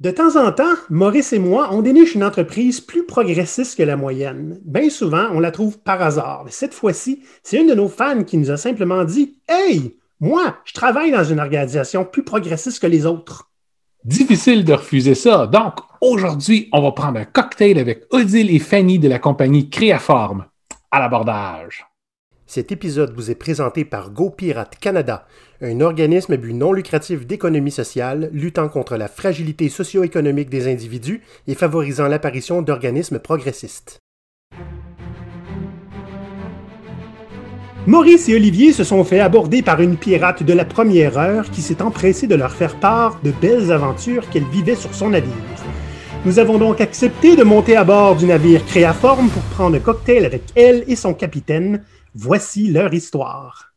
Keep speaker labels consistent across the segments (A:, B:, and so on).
A: De temps en temps, Maurice et moi, on déniche une entreprise plus progressiste que la moyenne. Bien souvent, on la trouve par hasard. Cette fois-ci, c'est une de nos fans qui nous a simplement dit Hey, moi, je travaille dans une organisation plus progressiste que les autres.
B: Difficile de refuser ça. Donc, aujourd'hui, on va prendre un cocktail avec Odile et Fanny de la compagnie Créaforme. À l'abordage.
A: Cet épisode vous est présenté par GoPirate Canada, un organisme à but non lucratif d'économie sociale luttant contre la fragilité socio-économique des individus et favorisant l'apparition d'organismes progressistes. Maurice et Olivier se sont fait aborder par une pirate de la première heure qui s'est empressée de leur faire part de belles aventures qu'elle vivait sur son navire. Nous avons donc accepté de monter à bord du navire Créaforme pour prendre un cocktail avec elle et son capitaine, Voici leur histoire.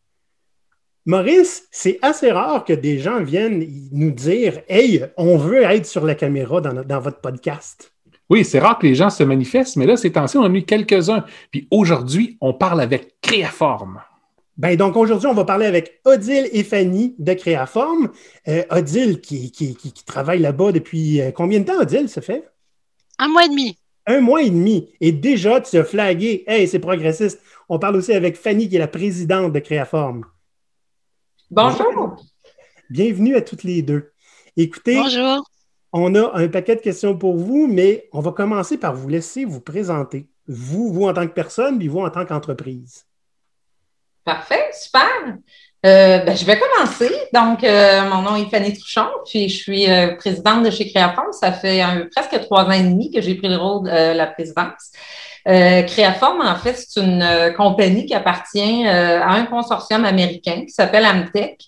A: Maurice, c'est assez rare que des gens viennent nous dire Hey, on veut être sur la caméra dans, votre podcast.
B: Oui, c'est rare que les gens se manifestent, mais là, ces temps-ci, on en a eu quelques-uns. Puis aujourd'hui, on parle avec Créaforme.
A: Ben donc aujourd'hui, on va parler avec Odile et Fanny de Créaforme. Euh, Odile qui, qui, travaille là-bas depuis euh, combien de temps, Odile, ça fait?
C: Un mois et demi.
A: Un mois et demi. Et déjà, tu as flagué. Hey, c'est progressiste. On parle aussi avec Fanny, qui est la présidente de Créaforme.
D: Bonjour.
A: Bienvenue à toutes les deux. Écoutez,
C: Bonjour.
A: on a un paquet de questions pour vous, mais on va commencer par vous laisser vous présenter. Vous, vous en tant que personne, puis vous en tant qu'entreprise.
D: Parfait, super. Euh, ben, je vais commencer. Donc, euh, mon nom est Fanny Trouchon, puis je suis euh, présidente de chez Créaforme. Ça fait presque trois ans et demi que j'ai pris le rôle de la présidence. Euh, Créaform, en fait, c'est une euh, compagnie qui appartient euh, à un consortium américain qui s'appelle Amtech.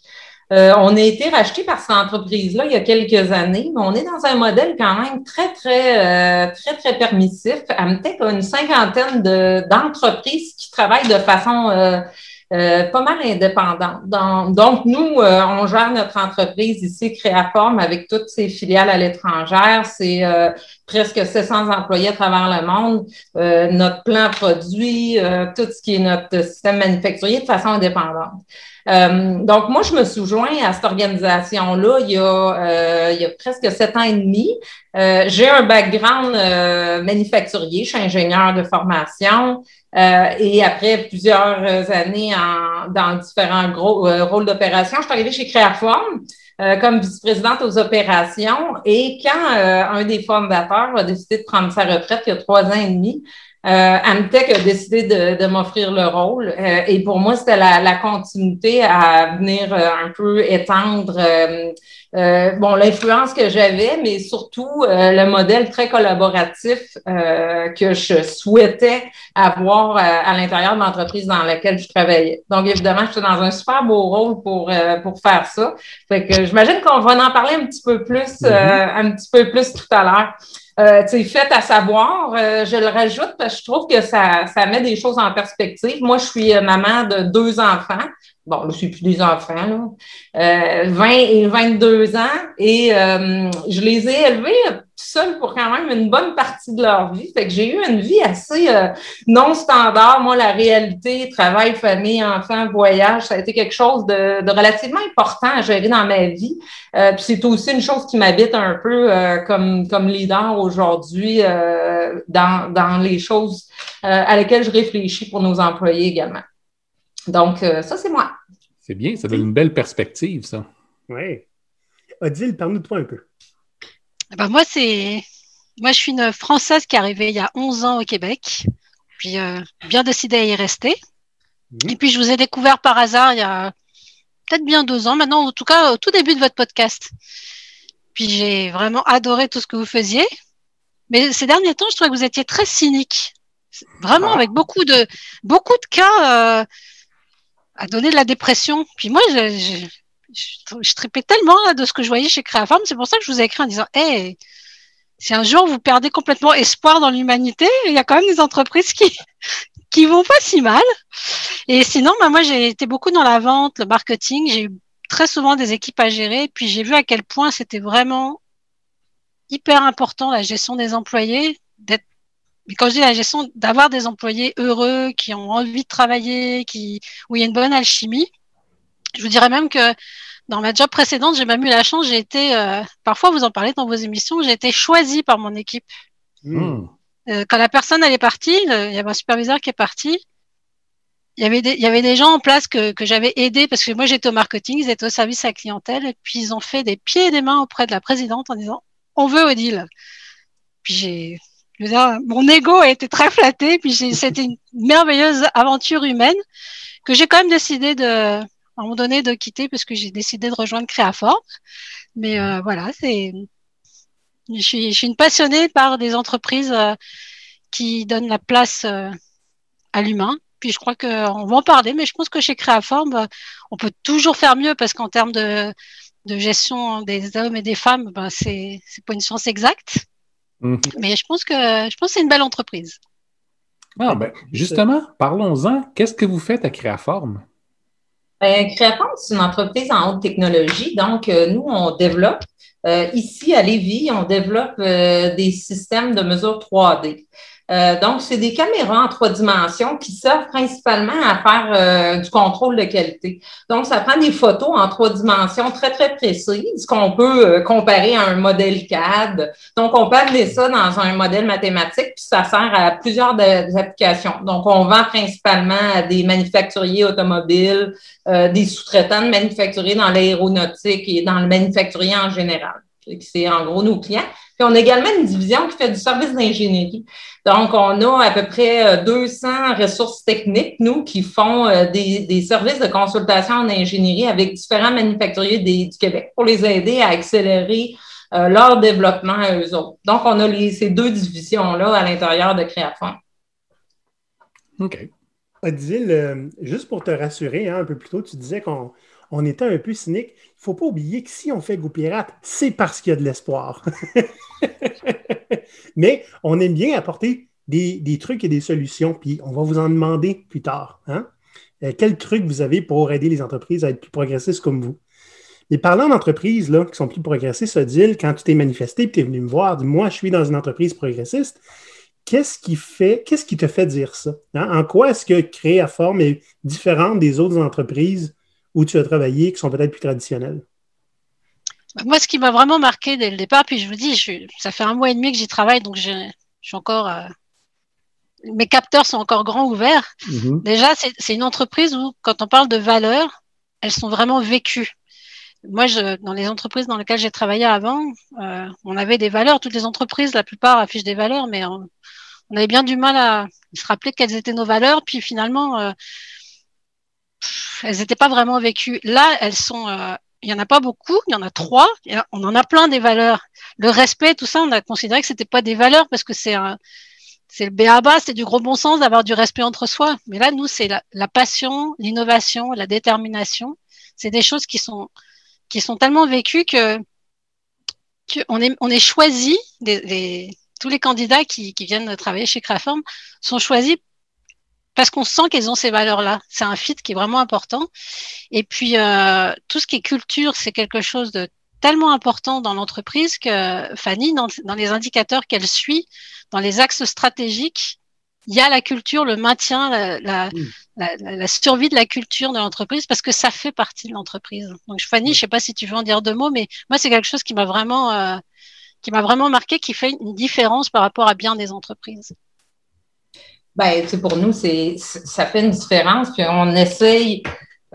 D: on a été racheté par cette entreprise-là il y a quelques années, mais on est dans un modèle quand même très, très, très, très permissif. Amtech a une cinquantaine d'entreprises qui travaillent de façon euh, pas mal indépendante. Donc, nous, euh, on gère notre entreprise ici, Créaforme, avec toutes ses filiales à l'étranger. C'est euh, presque 700 employés à travers le monde. notre plan produit, tout ce qui est notre système manufacturier de façon indépendante. donc, moi, je me suis joint à cette organisation-là il, y a, il y a presque sept ans et demi. J'ai un background manufacturier, je suis ingénieur de formation. Euh, et après plusieurs années en, dans différents gros euh, rôles d'opération, je suis arrivée chez Créaforme euh, comme vice-présidente aux opérations. Et quand un des fondateurs a décidé de prendre sa retraite il y a trois ans et demi, euh, Amtech a décidé de, de m'offrir le rôle euh, et pour moi, c'était la, la, continuité à venir euh, un peu étendre euh, bon l'influence que j'avais, mais surtout le modèle très collaboratif que je souhaitais avoir à l'intérieur de l'entreprise dans laquelle je travaillais. Donc, évidemment, j'étais dans un super beau rôle pour, pour faire ça. Fait que j'imagine qu'on va en parler un petit peu plus, mm-hmm. un petit peu plus tout à l'heure euh, fait à savoir. Euh, je le rajoute parce que je trouve que ça, ça met des choses en perspective. Moi, je suis euh, maman de deux enfants. Bon, je suis plus des enfants, là. Euh, 20 et 22 ans. Et euh, je les ai élevés seul pour quand même une bonne partie de leur vie. Fait que j'ai eu une vie assez euh, non standard. Moi, la réalité, travail, famille, enfants, voyage, ça a été quelque chose de, de relativement important à gérer dans ma vie. Euh, puis c'est aussi une chose qui m'habite un peu euh, comme, comme leader aujourd'hui euh, dans, dans les choses à lesquelles je réfléchis pour nos employés également. Donc, ça, c'est moi.
B: C'est bien, ça donne une belle perspective, ça.
A: Oui. Odile, parle-nous de toi un peu.
C: Eh ben moi, c'est moi, je suis une Française qui est arrivée il y a 11 ans au Québec, puis euh, bien décidé à y rester. Mmh. Et puis, je vous ai découvert par hasard il y a peut-être bien deux ans maintenant, en tout cas au tout début de votre podcast. Puis, j'ai vraiment adoré tout ce que vous faisiez. Mais ces derniers temps, je trouvais que vous étiez très cynique. Vraiment, ah. avec beaucoup de, beaucoup de cas euh, à donner de la dépression. Puis moi, je, je, je, tripais tellement là, de ce que je voyais chez Créaforme. C'est pour ça que je vous ai écrit en disant Hey, si un jour vous perdez complètement espoir dans l'humanité, il y a quand même des entreprises qui qui vont pas si mal. Et sinon, bah, moi, j'ai été beaucoup dans la vente, le marketing. J'ai eu très souvent des équipes à gérer. Puis j'ai vu à quel point c'était vraiment hyper important la gestion des employés, d'être mais quand je dis la gestion, d'avoir des employés heureux, qui ont envie de travailler, qui, où il y a une bonne alchimie. Je vous dirais même que dans ma job précédente, j'ai même eu la chance, j'ai été, euh, parfois vous en parlez dans vos émissions, j'ai été choisie par mon équipe.
B: Hmm.
C: Euh, quand la personne elle est partie, il y avait un superviseur qui est parti, il y avait des, il y avait des gens en place que, que j'avais aidé parce que moi j'étais au marketing, ils étaient au service à la clientèle et puis ils ont fait des pieds et des mains auprès de la présidente en disant on veut Odile. Puis j'ai, je veux dire, mon ego a été très flatté puis c'était une merveilleuse aventure humaine que j'ai quand même décidé de, à un moment donné de quitter parce que j'ai décidé de rejoindre Créaform. Mais euh, voilà, c'est, je suis, je suis une passionnée par des entreprises euh, qui donnent la place euh, à l'humain puis je crois qu'on va en parler, mais je pense que chez Créaform, bah, on peut toujours faire mieux parce qu'en termes de, gestion des hommes et des femmes, bah, c'est pas une science exacte. Mhm. Mais je pense que je pense c'est une belle entreprise.
B: Ah, ben, justement, parlons-en. Qu'est-ce que vous faites à Créaform?
D: Ben, Créaform, c'est une entreprise en haute technologie. Donc, euh, nous, on développe, euh, ici à Lévis, on développe euh, des systèmes de mesure 3D. Euh, donc, c'est des caméras en trois dimensions qui servent principalement à faire euh, du contrôle de qualité. Donc, ça prend des photos en trois dimensions très, très précises qu'on peut euh, comparer à un modèle CAD. Donc, on peut amener ça dans un modèle mathématique, puis ça sert à plusieurs applications. Donc, on vend principalement à des manufacturiers automobiles, des sous-traitants de manufacturiers dans l'aéronautique et dans le manufacturier en général. C'est en gros nos clients. Puis on a également une division qui fait du service d'ingénierie. Donc, on a à peu près 200 euh, ressources techniques, nous, qui font euh, des, services de consultation en ingénierie avec différents manufacturiers du Québec pour les aider à accélérer euh, leur développement à eux autres. Donc, on a ces deux divisions-là à l'intérieur de Créafond.
B: OK.
A: Odile, juste pour te rassurer, hein, un peu plus tôt, tu disais qu'on on était un peu cynique. Il ne faut pas oublier que si on fait Go Pirate, c'est parce qu'il y a de l'espoir. Mais on aime bien apporter des, trucs et des solutions, puis on va vous en demander plus tard. Hein? Euh, quels trucs vous avez pour aider les entreprises à être plus progressistes comme vous? Mais parlant d'entreprises qui sont plus progressistes, Odile, quand tu t'es manifesté et tu es venu me voir, moi, je suis dans une entreprise progressiste, qu'est-ce qui fait, qu'est-ce qui te fait dire ça? Hein? En quoi est-ce que Créaform est différente des autres entreprises où tu as travaillé qui sont peut-être plus traditionnels?
C: Moi, ce qui m'a vraiment marqué dès le départ, puis je vous dis, ça fait un mois et demi que j'y travaille, donc je, suis encore. Euh, mes capteurs sont encore grands ouverts. Mm-hmm. Déjà, c'est une entreprise où, quand on parle de valeurs, elles sont vraiment vécues. Moi, je, dans les entreprises dans lesquelles j'ai travaillé avant, euh, on avait des valeurs. Toutes les entreprises, la plupart affichent des valeurs, mais on, avait bien du mal à se rappeler quelles étaient nos valeurs. Puis finalement, euh, elles n'étaient pas vraiment vécues. Là, elles sont, euh, il y en a pas beaucoup, il y en a trois. On en a plein des valeurs. Le respect, tout ça, on a considéré que c'était pas des valeurs parce que c'est c'est le béaba, c'est du gros bon sens d'avoir du respect entre soi. Mais là, nous, c'est la, passion, l'innovation, la détermination. C'est des choses qui sont, qui sont tellement vécues que, on est, on est choisi, tous les candidats qui, qui viennent travailler chez Craform sont choisis parce qu'on sent qu'elles ont ces valeurs-là. C'est un fit qui est vraiment important. Et puis, euh, tout ce qui est culture, c'est quelque chose de tellement important dans l'entreprise que Fanny, dans, les indicateurs qu'elle suit, dans les axes stratégiques, il y a la culture, le maintien, la, la, survie de la culture de l'entreprise parce que ça fait partie de l'entreprise. Donc Fanny, je sais pas si tu veux en dire deux mots, mais moi c'est quelque chose qui m'a vraiment, euh, qui m'a vraiment marqué, qui fait une différence par rapport à bien des entreprises.
D: Ben, pour nous, c'est, ça fait une différence. Puis on essaye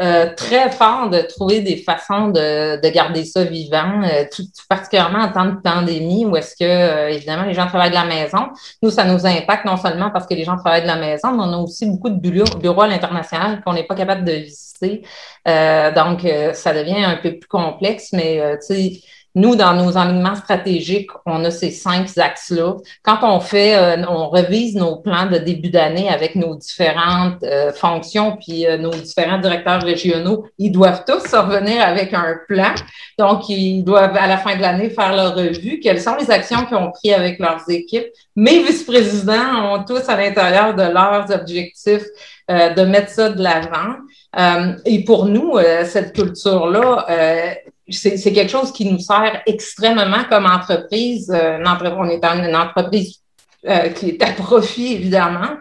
D: euh, très fort de trouver des façons de, de garder ça vivant, euh, tout, particulièrement en temps de pandémie où est-ce que, euh, évidemment, les gens travaillent de la maison. Nous, ça nous impacte non seulement parce que les gens travaillent de la maison, mais on a aussi beaucoup de bureaux, bureaux à l'international qu'on n'est pas capable de visiter. donc, ça devient un peu plus complexe, mais tu sais, nous, dans nos alignements stratégiques, on a ces cinq axes-là. Quand on fait, euh, on revise nos plans de début d'année avec nos différentes euh, fonctions, puis euh, nos différents directeurs régionaux, ils doivent tous revenir avec un plan. Donc, ils doivent, à la fin de l'année, faire leur revue. Quelles sont les actions qu'ils ont prises avec leurs équipes? Mes vice-présidents ont tous à l'intérieur de leurs objectifs de mettre ça de l'avant. et pour nous, cette culture-là, c'est quelque chose qui nous sert extrêmement comme entreprise. Euh, on est une entreprise qui est à profit, évidemment.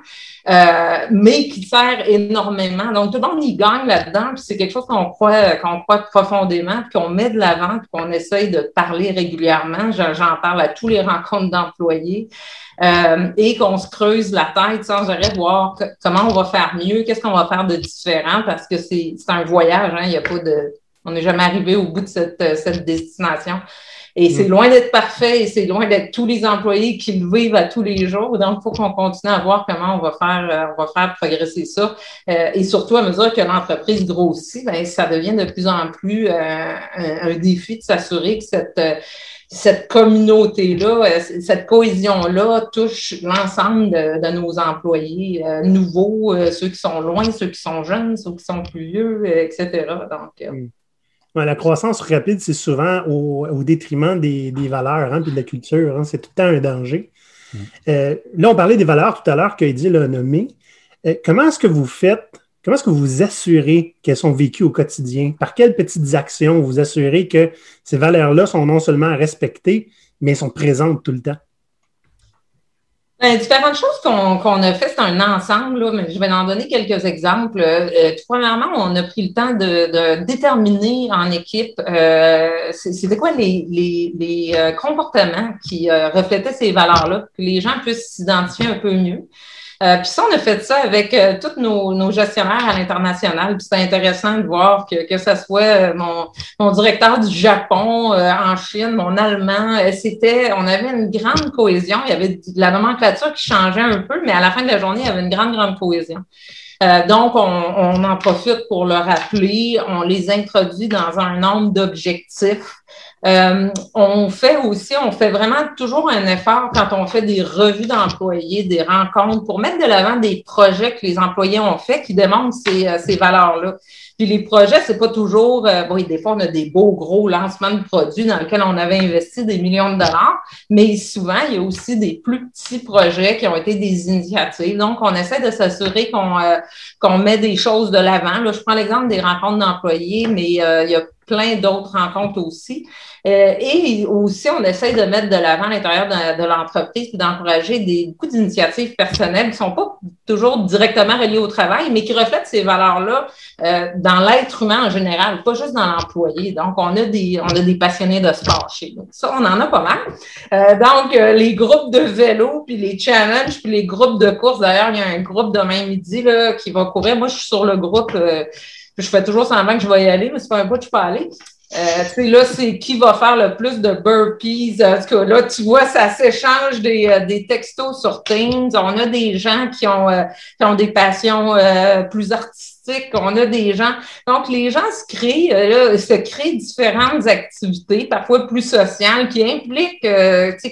D: Euh, mais qui sert énormément. Donc, tout le monde y gagne là-dedans, puis c'est quelque chose qu'on croit, qu'on croit profondément, puis qu'on met de l'avant, puis qu'on essaye de parler régulièrement. J'en parle à tous les rencontres d'employés. Euh, et qu'on se creuse la tête sans arrêt voir comment on va faire mieux, qu'est-ce qu'on va faire de différent, parce que c'est un voyage, hein, il y a pas de, on n'est jamais arrivé au bout de cette, cette destination. Et c'est mm. loin d'être parfait et c'est loin d'être tous les employés qui le vivent à tous les jours. Donc, il faut qu'on continue à voir comment on va faire, euh, on va faire progresser ça. Euh, et surtout, à mesure que l'entreprise grossit, ben, ça devient de plus en plus euh, un, défi de s'assurer que cette cette communauté-là, cette cohésion-là touche l'ensemble de, nos employés nouveaux, ceux qui sont loin, ceux qui sont jeunes, ceux qui sont plus vieux, etc. Donc,
A: la croissance rapide, c'est souvent au, détriment des, valeurs hein, et de la culture. Hein. c'est tout le temps un danger. Mm. Euh, là, on parlait des valeurs tout à l'heure qu'Eddie l'a nommé. Euh, comment est-ce que vous faites, comment est-ce que vous vous assurez qu'elles sont vécues au quotidien? Par quelles petites actions vous assurez que ces valeurs-là sont non seulement respectées, mais sont présentes tout le temps?
D: Ben, différentes choses qu'on a fait, c'est un ensemble, là, mais je vais en donner quelques exemples. Euh, premièrement, on a pris le temps de, déterminer en équipe euh, c'était quoi les, les, les euh, comportements qui euh, reflétaient ces valeurs-là, que les gens puissent s'identifier un peu mieux. Euh, puis ça, on a fait ça avec euh, tous nos, nos, gestionnaires à l'international. Puis c'est intéressant de voir que, que ce soit euh, mon, mon directeur du Japon en Chine, mon allemand, c'était, on avait une grande cohésion. Il y avait de la nomenclature qui changeait un peu, mais à la fin de la journée, il y avait une grande, grande cohésion. Euh, donc, on, en profite pour le rappeler. On les introduit dans un nombre d'objectifs euh, on fait aussi, on fait vraiment toujours un effort quand on fait des revues d'employés, des rencontres pour mettre de l'avant des projets que les employés ont fait qui démontrent ces, euh, ces valeurs-là. Puis les projets, c'est pas toujours, euh, bon, des fois, on a des beaux gros lancements de produits dans lesquels on avait investi des millions de dollars, mais souvent, il y a aussi des plus petits projets qui ont été des initiatives. Donc, on essaie de s'assurer qu'on qu'on met des choses de l'avant. Là, je prends l'exemple des rencontres d'employés, mais il y a plein d'autres rencontres aussi. Euh, et aussi, on essaye de mettre de l'avant à l'intérieur de, l'entreprise et d'encourager des, beaucoup d'initiatives personnelles qui ne sont pas toujours directement reliées au travail, mais qui reflètent ces valeurs-là euh, dans l'être humain en général, pas juste dans l'employé. Donc, on a des on a des passionnés de sport chez nous. Ça, on en a pas mal. Euh, donc, les groupes de vélo, puis les challenges, puis les groupes de course. D'ailleurs, il y a un groupe demain midi là, qui va courir. Moi, je suis sur le groupe je fais toujours semblant que je vais y aller, mais c'est pas un bout que je peux aller. Euh, là, c'est qui va faire le plus de burpees? En tout cas, là, tu vois, ça s'échange des, euh, des textos sur Teams. On a des gens qui ont, euh, qui ont des passions euh, plus artistiques. On a des gens. Donc, les gens se créent, là, se créent différentes activités, parfois plus sociales, qui impliquent,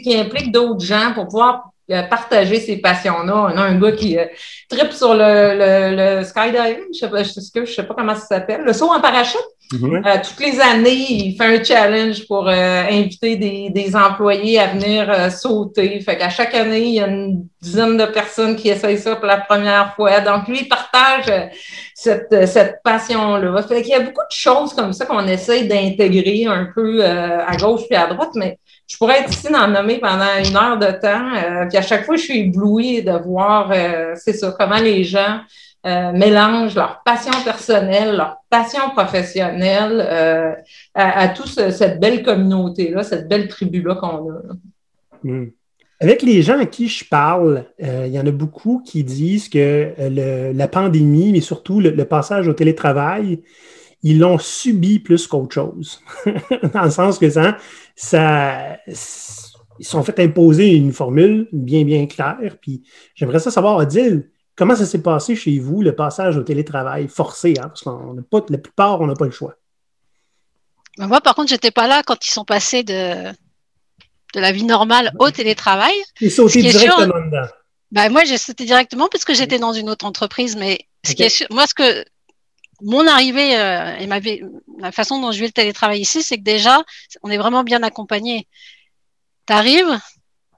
D: qui impliquent d'autres gens pour pouvoir partager ces passions-là. On a un gars qui euh, tripe sur le, le, le skydiving, je sais pas, je sais, pas comment ça s'appelle, le saut en parachute? Mhm. Euh, toutes les années, il fait un challenge pour euh, inviter des, des, employés à venir euh, sauter. Fait qu'à chaque année, il y a une dizaine de personnes qui essayent ça pour la première fois. Donc, lui, il partage cette, cette passion-là. Fait qu'il y a beaucoup de choses comme ça qu'on essaye d'intégrer un peu à gauche puis à droite, mais je pourrais être ici d'en nommer pendant une heure de temps. puis à chaque fois, je suis éblouie de voir, c'est ça, comment les gens euh, mélangent leur passion personnelle, leur passion professionnelle euh, à, toute cette belle communauté-là, cette belle tribu-là qu'on a.
A: Hmm. Avec les gens à qui je parle, euh, il y en a beaucoup qui disent que la pandémie, mais surtout le, passage au télétravail, ils l'ont subi plus qu'autre chose. Dans le sens que ça, ça, ils sont fait imposer une formule bien, bien claire. Puis j'aimerais ça savoir, Odile, Comment ça s'est passé chez vous, le passage au télétravail forcé? Hein? Parce qu'on pas, la plupart, on n'a pas le choix.
C: Ben, moi, par contre, j'étais pas là quand ils sont passés de, de la vie normale au télétravail.
A: Ils sauté directement dedans.
C: Ben, moi, j'ai sauté directement parce que j'étais dans une autre entreprise. Mais ce qui est moi, ce que mon arrivée euh, et ma la façon dont je vis le télétravail ici, c'est que déjà, on est vraiment bien accompagné. Tu arrives,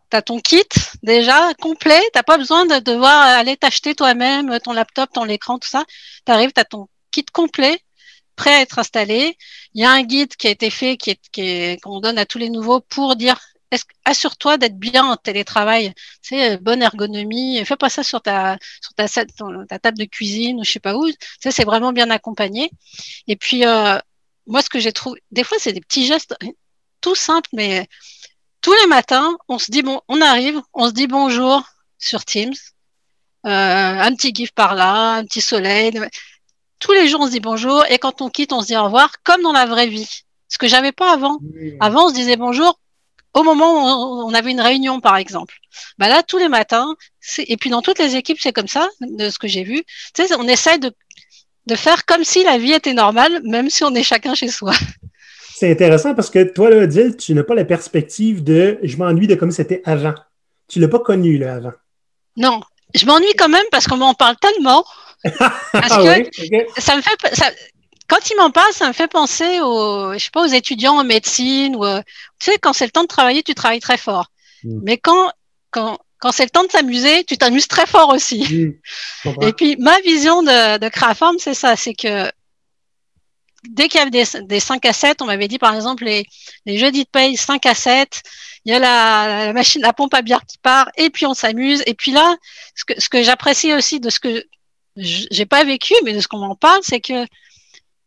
C: tu as ton kit déjà complet, tu pas besoin de devoir aller t'acheter toi-même ton laptop, ton écran, tout ça? Tu arrives, tu as ton kit complet, prêt à être installé. Il y a un guide qui a été fait, qui est, qu'on donne à tous les nouveaux pour dire assure-toi d'être bien en télétravail. Tu sais, bonne ergonomie. Fais pas ça sur ta, sur ta, ta table de cuisine ou je sais pas où. Sais, c'est vraiment bien accompagné. Et puis, euh, moi, ce que j'ai trouvé, des fois, c'est des petits gestes tout simples, mais tous les matins, on se dit bon, on arrive, on se dit bonjour sur Teams, euh, un petit gif par là, un petit soleil. Tous les jours, on se dit bonjour, et quand on quitte, on se dit au revoir, comme dans la vraie vie. Ce que j'avais pas avant. Avant, on se disait bonjour au moment où on avait une réunion, par exemple. Bah là, tous les matins, et puis dans toutes les équipes, c'est comme ça, de ce que j'ai vu. Tu sais, on essaie de, de faire comme si la vie était normale, même si on est chacun chez soi.
A: C'est intéressant parce que toi, là, Odile, tu n'as pas la perspective de je m'ennuie de comme c'était avant. Tu l'as pas connu, là, avant.
C: Non. Je m'ennuie quand même parce qu'on m'en parle tellement. parce ah que ça me fait. Ça, quand il m'en parle, ça me fait penser aux, je sais pas, aux étudiants en médecine ou, euh, tu sais, quand c'est le temps de travailler, tu travailles très fort. Hmm. Mais quand, quand, quand c'est le temps de s'amuser, tu t'amuses très fort aussi. Hmm. Et puis, ma vision de, de Craform, c'est ça, c'est que dès qu'il y avait des, des 5 à 7, on m'avait dit par exemple les, les jeudis de paye 5 à 7, il y a la, machine, la pompe à bière qui part, et puis on s'amuse. Et puis là, ce que, ce que j'apprécie aussi de ce que j'ai pas vécu, mais de ce qu'on m'en parle, c'est que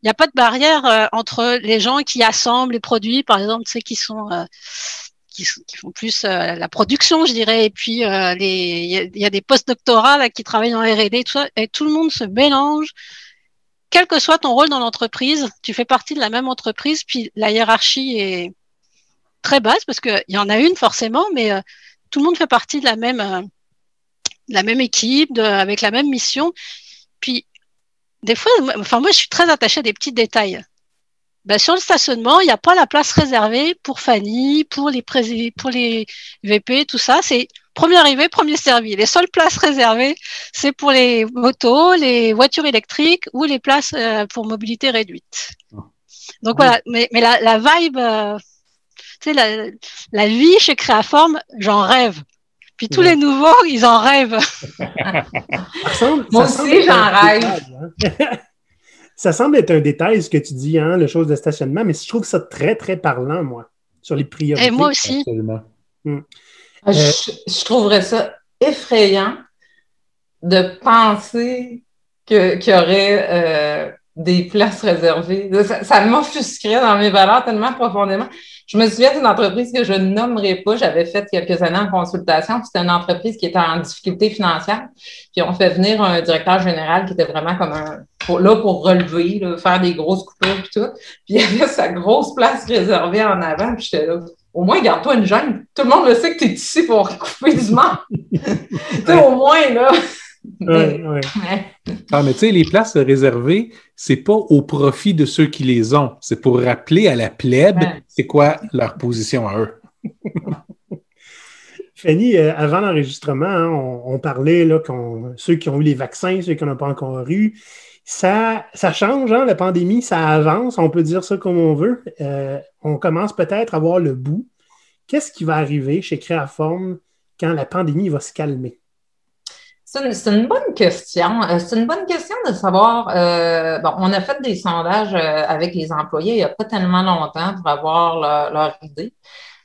C: il n'y a pas de barrière euh, entre les gens qui assemblent les produits, par exemple, ceux qui sont euh, qui, font plus euh, la production, je dirais, et puis les il y, a des post-doctorats qui travaillent en R&D, tout ça, et tout le monde se mélange. Quel que soit ton rôle dans l'entreprise, tu fais partie de la même entreprise, puis la hiérarchie est très basse parce qu'il y en a une forcément, mais tout le monde fait partie de la même la même équipe, de, avec la même mission. Puis des fois, enfin moi je suis très attachée à des petits détails. Ben, sur le stationnement, il n'y a pas la place réservée pour Fanny, pour les pour les VP, tout ça. C'est premier arrivé, premier servi. Les seules places réservées, c'est pour les motos, les voitures électriques ou les places euh, pour mobilité réduite. Donc voilà, mais, mais la, la vibe, euh, tu sais, la, la vie chez Créaforme, j'en rêve. Puis tous les nouveaux, ils en rêvent.
D: Moi aussi, j'en rêve. Hein.
A: ça semble être un détail, ce que tu dis, hein, le chose de stationnement, mais je trouve ça très, très parlant, moi, sur les priorités.
C: Et moi aussi.
D: Ah, je, trouverais ça effrayant de penser qu'il y aurait euh, des places réservées. Ça, ça m'offusquerait dans mes valeurs tellement profondément. Je me souviens d'une entreprise que je ne nommerai pas, j'avais fait quelques années en consultation. C'était une entreprise qui était en difficulté financière. Puis on fait venir un directeur général qui était vraiment comme un là pour relever, faire des grosses coupures et tout. Puis il y avait sa grosse place réservée en avant. Puis j'étais là, au moins, garde-toi une gêne. Tout le monde le sait que tu es ici pour couper du monde. tu au moins, là.
B: Ah, mais tu sais, les places réservées, c'est pas au profit de ceux qui les ont. C'est pour rappeler à la plèbe c'est quoi leur position à eux.
A: Fanny, euh, avant l'enregistrement, hein, on, parlait là, ceux qui ont eu les vaccins, ceux qui n'en ont pas encore eu. Ça, ça change, hein, la pandémie, ça avance, on peut dire ça comme on veut. Euh, on commence peut-être à voir le bout. Qu'est-ce qui va arriver chez Créaforme quand la pandémie va se calmer?
D: C'est une, bonne question. Euh, c'est une bonne question de savoir. Euh, bon, on a fait des sondages euh, avec les employés il n'y a pas tellement longtemps pour avoir leur, idée.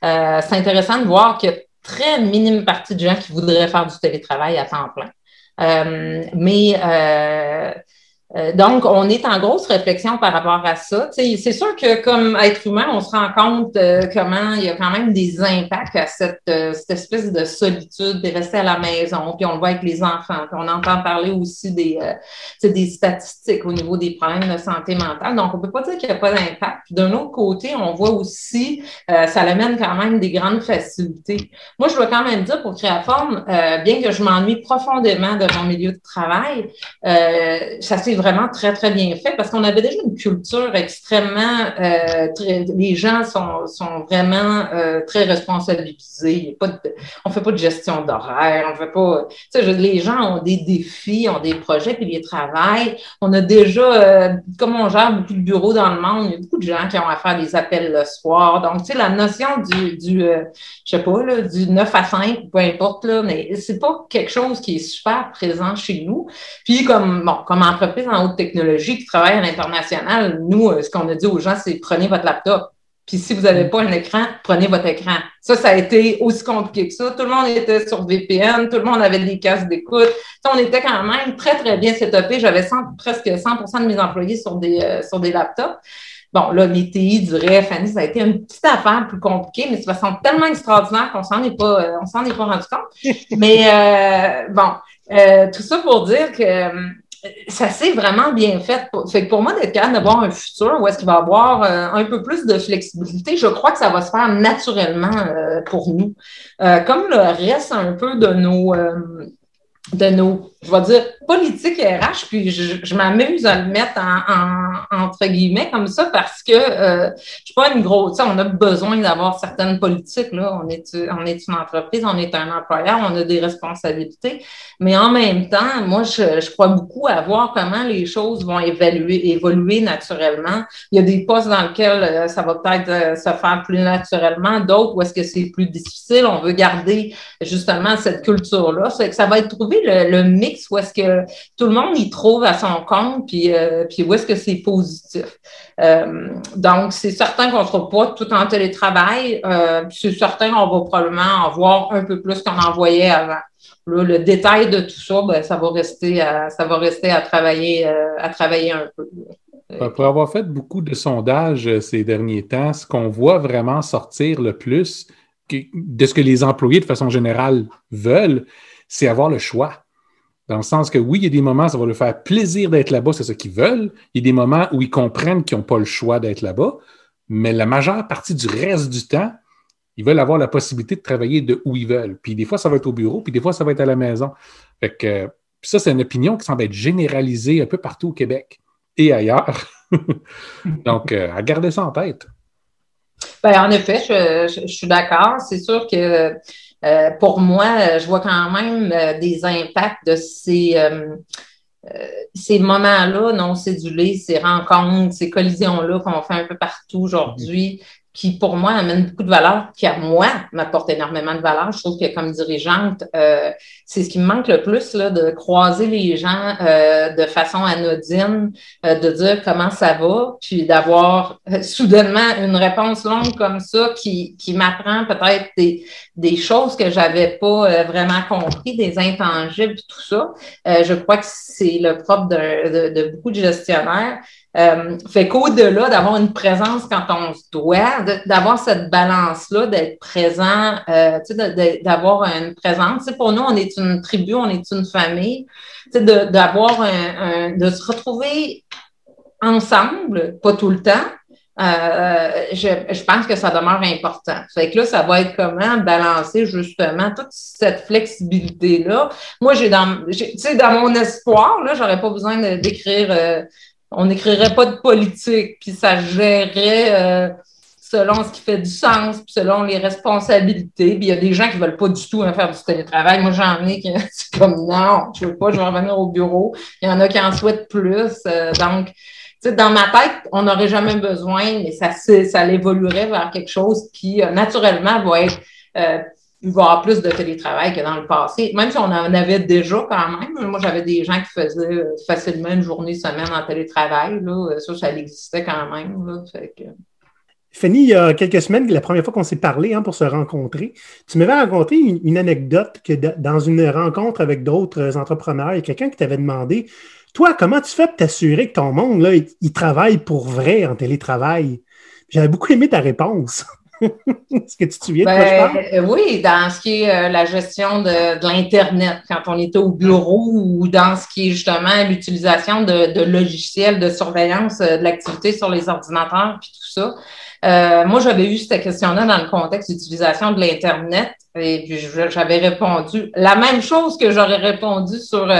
D: c'est intéressant de voir qu'il y a très minime partie de gens qui voudraient faire du télétravail à temps plein. mais euh, donc, on est en grosse réflexion par rapport à ça. C'est sûr que comme être humain, on se rend compte euh, comment il y a quand même des impacts à cette, euh, cette espèce de solitude, de rester à la maison, puis on le voit avec les enfants. Puis on entend parler aussi des, des statistiques au niveau des problèmes de santé mentale. Donc, on peut pas dire qu'il n'y a pas d'impact. D'un autre côté, on voit aussi ça amène quand même des grandes facilités. Moi, je dois quand même dire pour Créaforme, bien que je m'ennuie profondément de mon milieu de travail, ça s'est vraiment très, très bien fait parce qu'on avait déjà une culture extrêmement, euh, les gens sont, sont vraiment euh, très responsabilisés. On fait pas de gestion d'horaire, on fait pas, les gens ont des défis, ont des projets, puis ils travaillent. On a déjà, euh, comme on gère beaucoup de bureaux dans le monde, il y a beaucoup de gens qui ont à faire des appels le soir. Donc, tu sais, la notion du, je sais pas, là, du 9 à 5, peu importe, là, mais c'est pas quelque chose qui est super présent chez nous. Puis, comme, bon, comme entreprise en haute technologie qui travaillent à l'international, nous, euh, ce qu'on a dit aux gens, c'est prenez votre laptop. Puis si vous n'avez pas un écran, prenez votre écran. Ça, ça a été aussi compliqué que ça. Tout le monde était sur VPN, tout le monde avait des casques d'écoute. On était quand même très, très bien setupé. J'avais presque 100% de mes employés sur des, euh, sur des laptops. Bon, là, mes TI diraient, Fanny, ça a été une petite affaire plus compliquée, mais de façon tellement extraordinaire qu'on s'en est pas, euh, on s'en est pas rendu compte. mais euh, bon, tout ça pour dire que ça s'est vraiment bien fait. Fait que pour moi, d'être capable d'avoir un futur où est-ce qu'il va y avoir euh, un peu plus de flexibilité, je crois que ça va se faire naturellement euh, pour nous. Euh, comme le reste un peu de nos de nos, je vais dire, politique RH, puis je, m'amuse à le mettre en, entre guillemets comme ça parce que euh, je suis pas une grosse, on a besoin d'avoir certaines politiques, là. On est, on est une entreprise, on est un employeur, on a des responsabilités, mais en même temps, moi, je, crois beaucoup à voir comment les choses vont évoluer naturellement. Il y a des postes dans lesquels euh, ça va peut-être euh, se faire plus naturellement, d'autres où est-ce que c'est plus difficile. On veut garder justement cette culture-là. Ça va être trouvé le, mix où est-ce que tout le monde y trouve à son compte, puis, euh, puis où est-ce que c'est positif. Euh, donc, c'est certain qu'on ne sera pas tout en télétravail. Euh, c'est certain qu'on va probablement en voir un peu plus qu'on en voyait avant. le détail de tout ça, ben, ça va rester à, ça va rester à travailler, à travailler un peu.
B: Pour avoir fait beaucoup de sondages ces derniers temps, ce qu'on voit vraiment sortir le plus de ce que les employés de façon générale veulent, c'est avoir le choix. Dans le sens que oui, il y a des moments, ça va leur faire plaisir d'être là-bas, c'est ce qu'ils veulent. Il y a des moments où ils comprennent qu'ils n'ont pas le choix d'être là-bas, mais la majeure partie du reste du temps, ils veulent avoir la possibilité de travailler de où ils veulent. Puis des fois, ça va être au bureau, puis des fois, ça va être à la maison. Fait que, ça, c'est une opinion qui semble être généralisée un peu partout au Québec et ailleurs. Donc, euh, à garder ça en tête.
D: Bien, en effet, je suis d'accord. C'est sûr que euh, pour moi, euh, je vois quand même euh, des impacts de ces, ces moments-là. Non cédulés, ces rencontres, ces collisions-là qu'on fait un peu partout aujourd'hui, qui, pour moi, amène beaucoup de valeur, qui, à moi, m'apporte énormément de valeur. Je trouve que, comme dirigeante, euh, c'est ce qui me manque le plus, là, de croiser les gens euh, de façon anodine, euh, de dire comment ça va, puis d'avoir soudainement une réponse longue comme ça qui, qui m'apprend peut-être des, des choses que j'avais pas vraiment compris, des intangibles, tout ça. je crois que c'est le propre de, de, beaucoup de gestionnaires. Euh, fait qu'au-delà d'avoir une présence quand on se doit, d'avoir cette balance-là, d'être présent, euh, d'avoir une présence. pour nous, on est une tribu, on est une famille. D'avoir un, de se retrouver ensemble, pas tout le temps. Euh, je, je, pense que ça demeure important. Fait que là, ça va être comment balancer justement toute cette flexibilité-là. Moi, j'ai dans, dans mon espoir, là, j'aurais pas besoin d'écrire on n'écrirait pas de politique, puis ça gérerait euh, selon ce qui fait du sens, puis selon les responsabilités. Puis il y a des gens qui veulent pas du tout faire du télétravail. Moi, j'en ai qui c'est comme non, je veux pas, je vais revenir au bureau. Il y en a qui en souhaitent plus. Euh, donc, dans ma tête, on n'aurait jamais besoin, mais ça, ça évoluerait vers quelque chose qui, euh, naturellement, va être il plus de télétravail que dans le passé. Même si on en avait déjà quand même. Moi, j'avais des gens qui faisaient facilement une journée, semaine en télétravail. Là. Ça, ça existait quand même.
A: Fanny, il y a quelques semaines, la première fois qu'on s'est parlé hein, pour se rencontrer, tu m'avais raconté une, anecdote que dans une rencontre avec d'autres entrepreneurs, il y a quelqu'un qui t'avait demandé Toi, comment tu fais pour t'assurer que ton monde, là, il travaille pour vrai en télétravail? J'avais beaucoup aimé ta réponse. Est-ce que tu te souviens de quoi je
D: parle? Ben, oui, dans ce qui est euh, la gestion de, l'Internet, quand on était au bureau ou dans ce qui est justement l'utilisation de, logiciels de surveillance euh, de l'activité sur les ordinateurs puis tout ça. Euh, moi, j'avais eu cette question-là dans le contexte d'utilisation de l'Internet et puis j'avais répondu la même chose que j'aurais répondu sur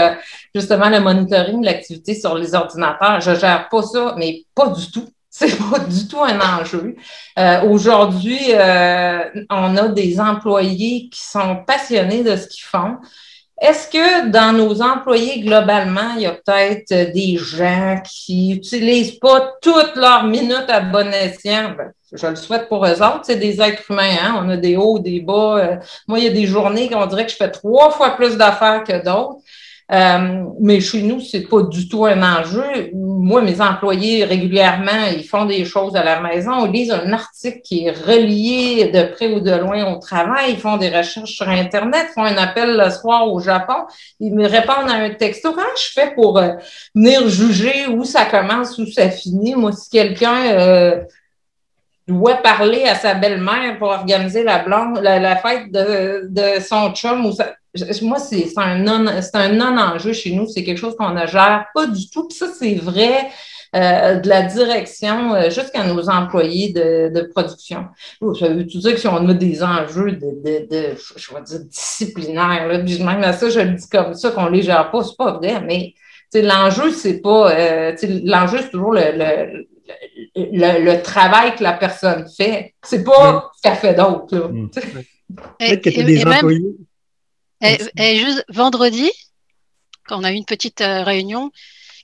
D: justement le monitoring de l'activité sur les ordinateurs. Je gère pas ça, mais pas du tout. C'est pas du tout un enjeu. Euh, aujourd'hui, euh, on a des employés qui sont passionnés de ce qu'ils font. Est-ce que dans nos employés, globalement, il y a peut-être des gens qui utilisent pas toutes leurs minutes à bon escient? Ben, je le souhaite pour eux autres. C'est des êtres humains, hein? On a des hauts, des bas. Euh, moi, il y a des journées qu'on dirait que je fais trois fois plus d'affaires que d'autres. Euh, mais chez nous, c'est pas du tout un enjeu. Moi, mes employés, régulièrement, ils font des choses à la maison. Ils lisent un article qui est relié de près ou de loin au travail. Ils font des recherches sur Internet, font un appel le soir au Japon. Ils me répondent à un texto. Comment je fais pour euh, venir juger où ça commence, où ça finit? Moi, si quelqu'un euh, doit parler à sa belle-mère pour organiser la, blanche, la, fête de, de, son chum ou moi, c'est un non-enjeu chez nous. C'est quelque chose qu'on ne gère pas du tout. Puis ça, c'est vrai euh, de la direction euh, jusqu'à nos employés de, de production. Ça veut tout dire que si on a des enjeux de, de, de je vais dire, disciplinaires, là, puis même à ça, je le dis comme ça, qu'on les gère pas, c'est pas vrai, mais l'enjeu, c'est pas euh, l'enjeu, c'est toujours le, le le, le, travail que la personne fait. C'est pas ce qu'elle fait d'autre. Mm.
C: Peut-être que tu as des employés. Et, juste vendredi, quand on a eu une petite euh, réunion,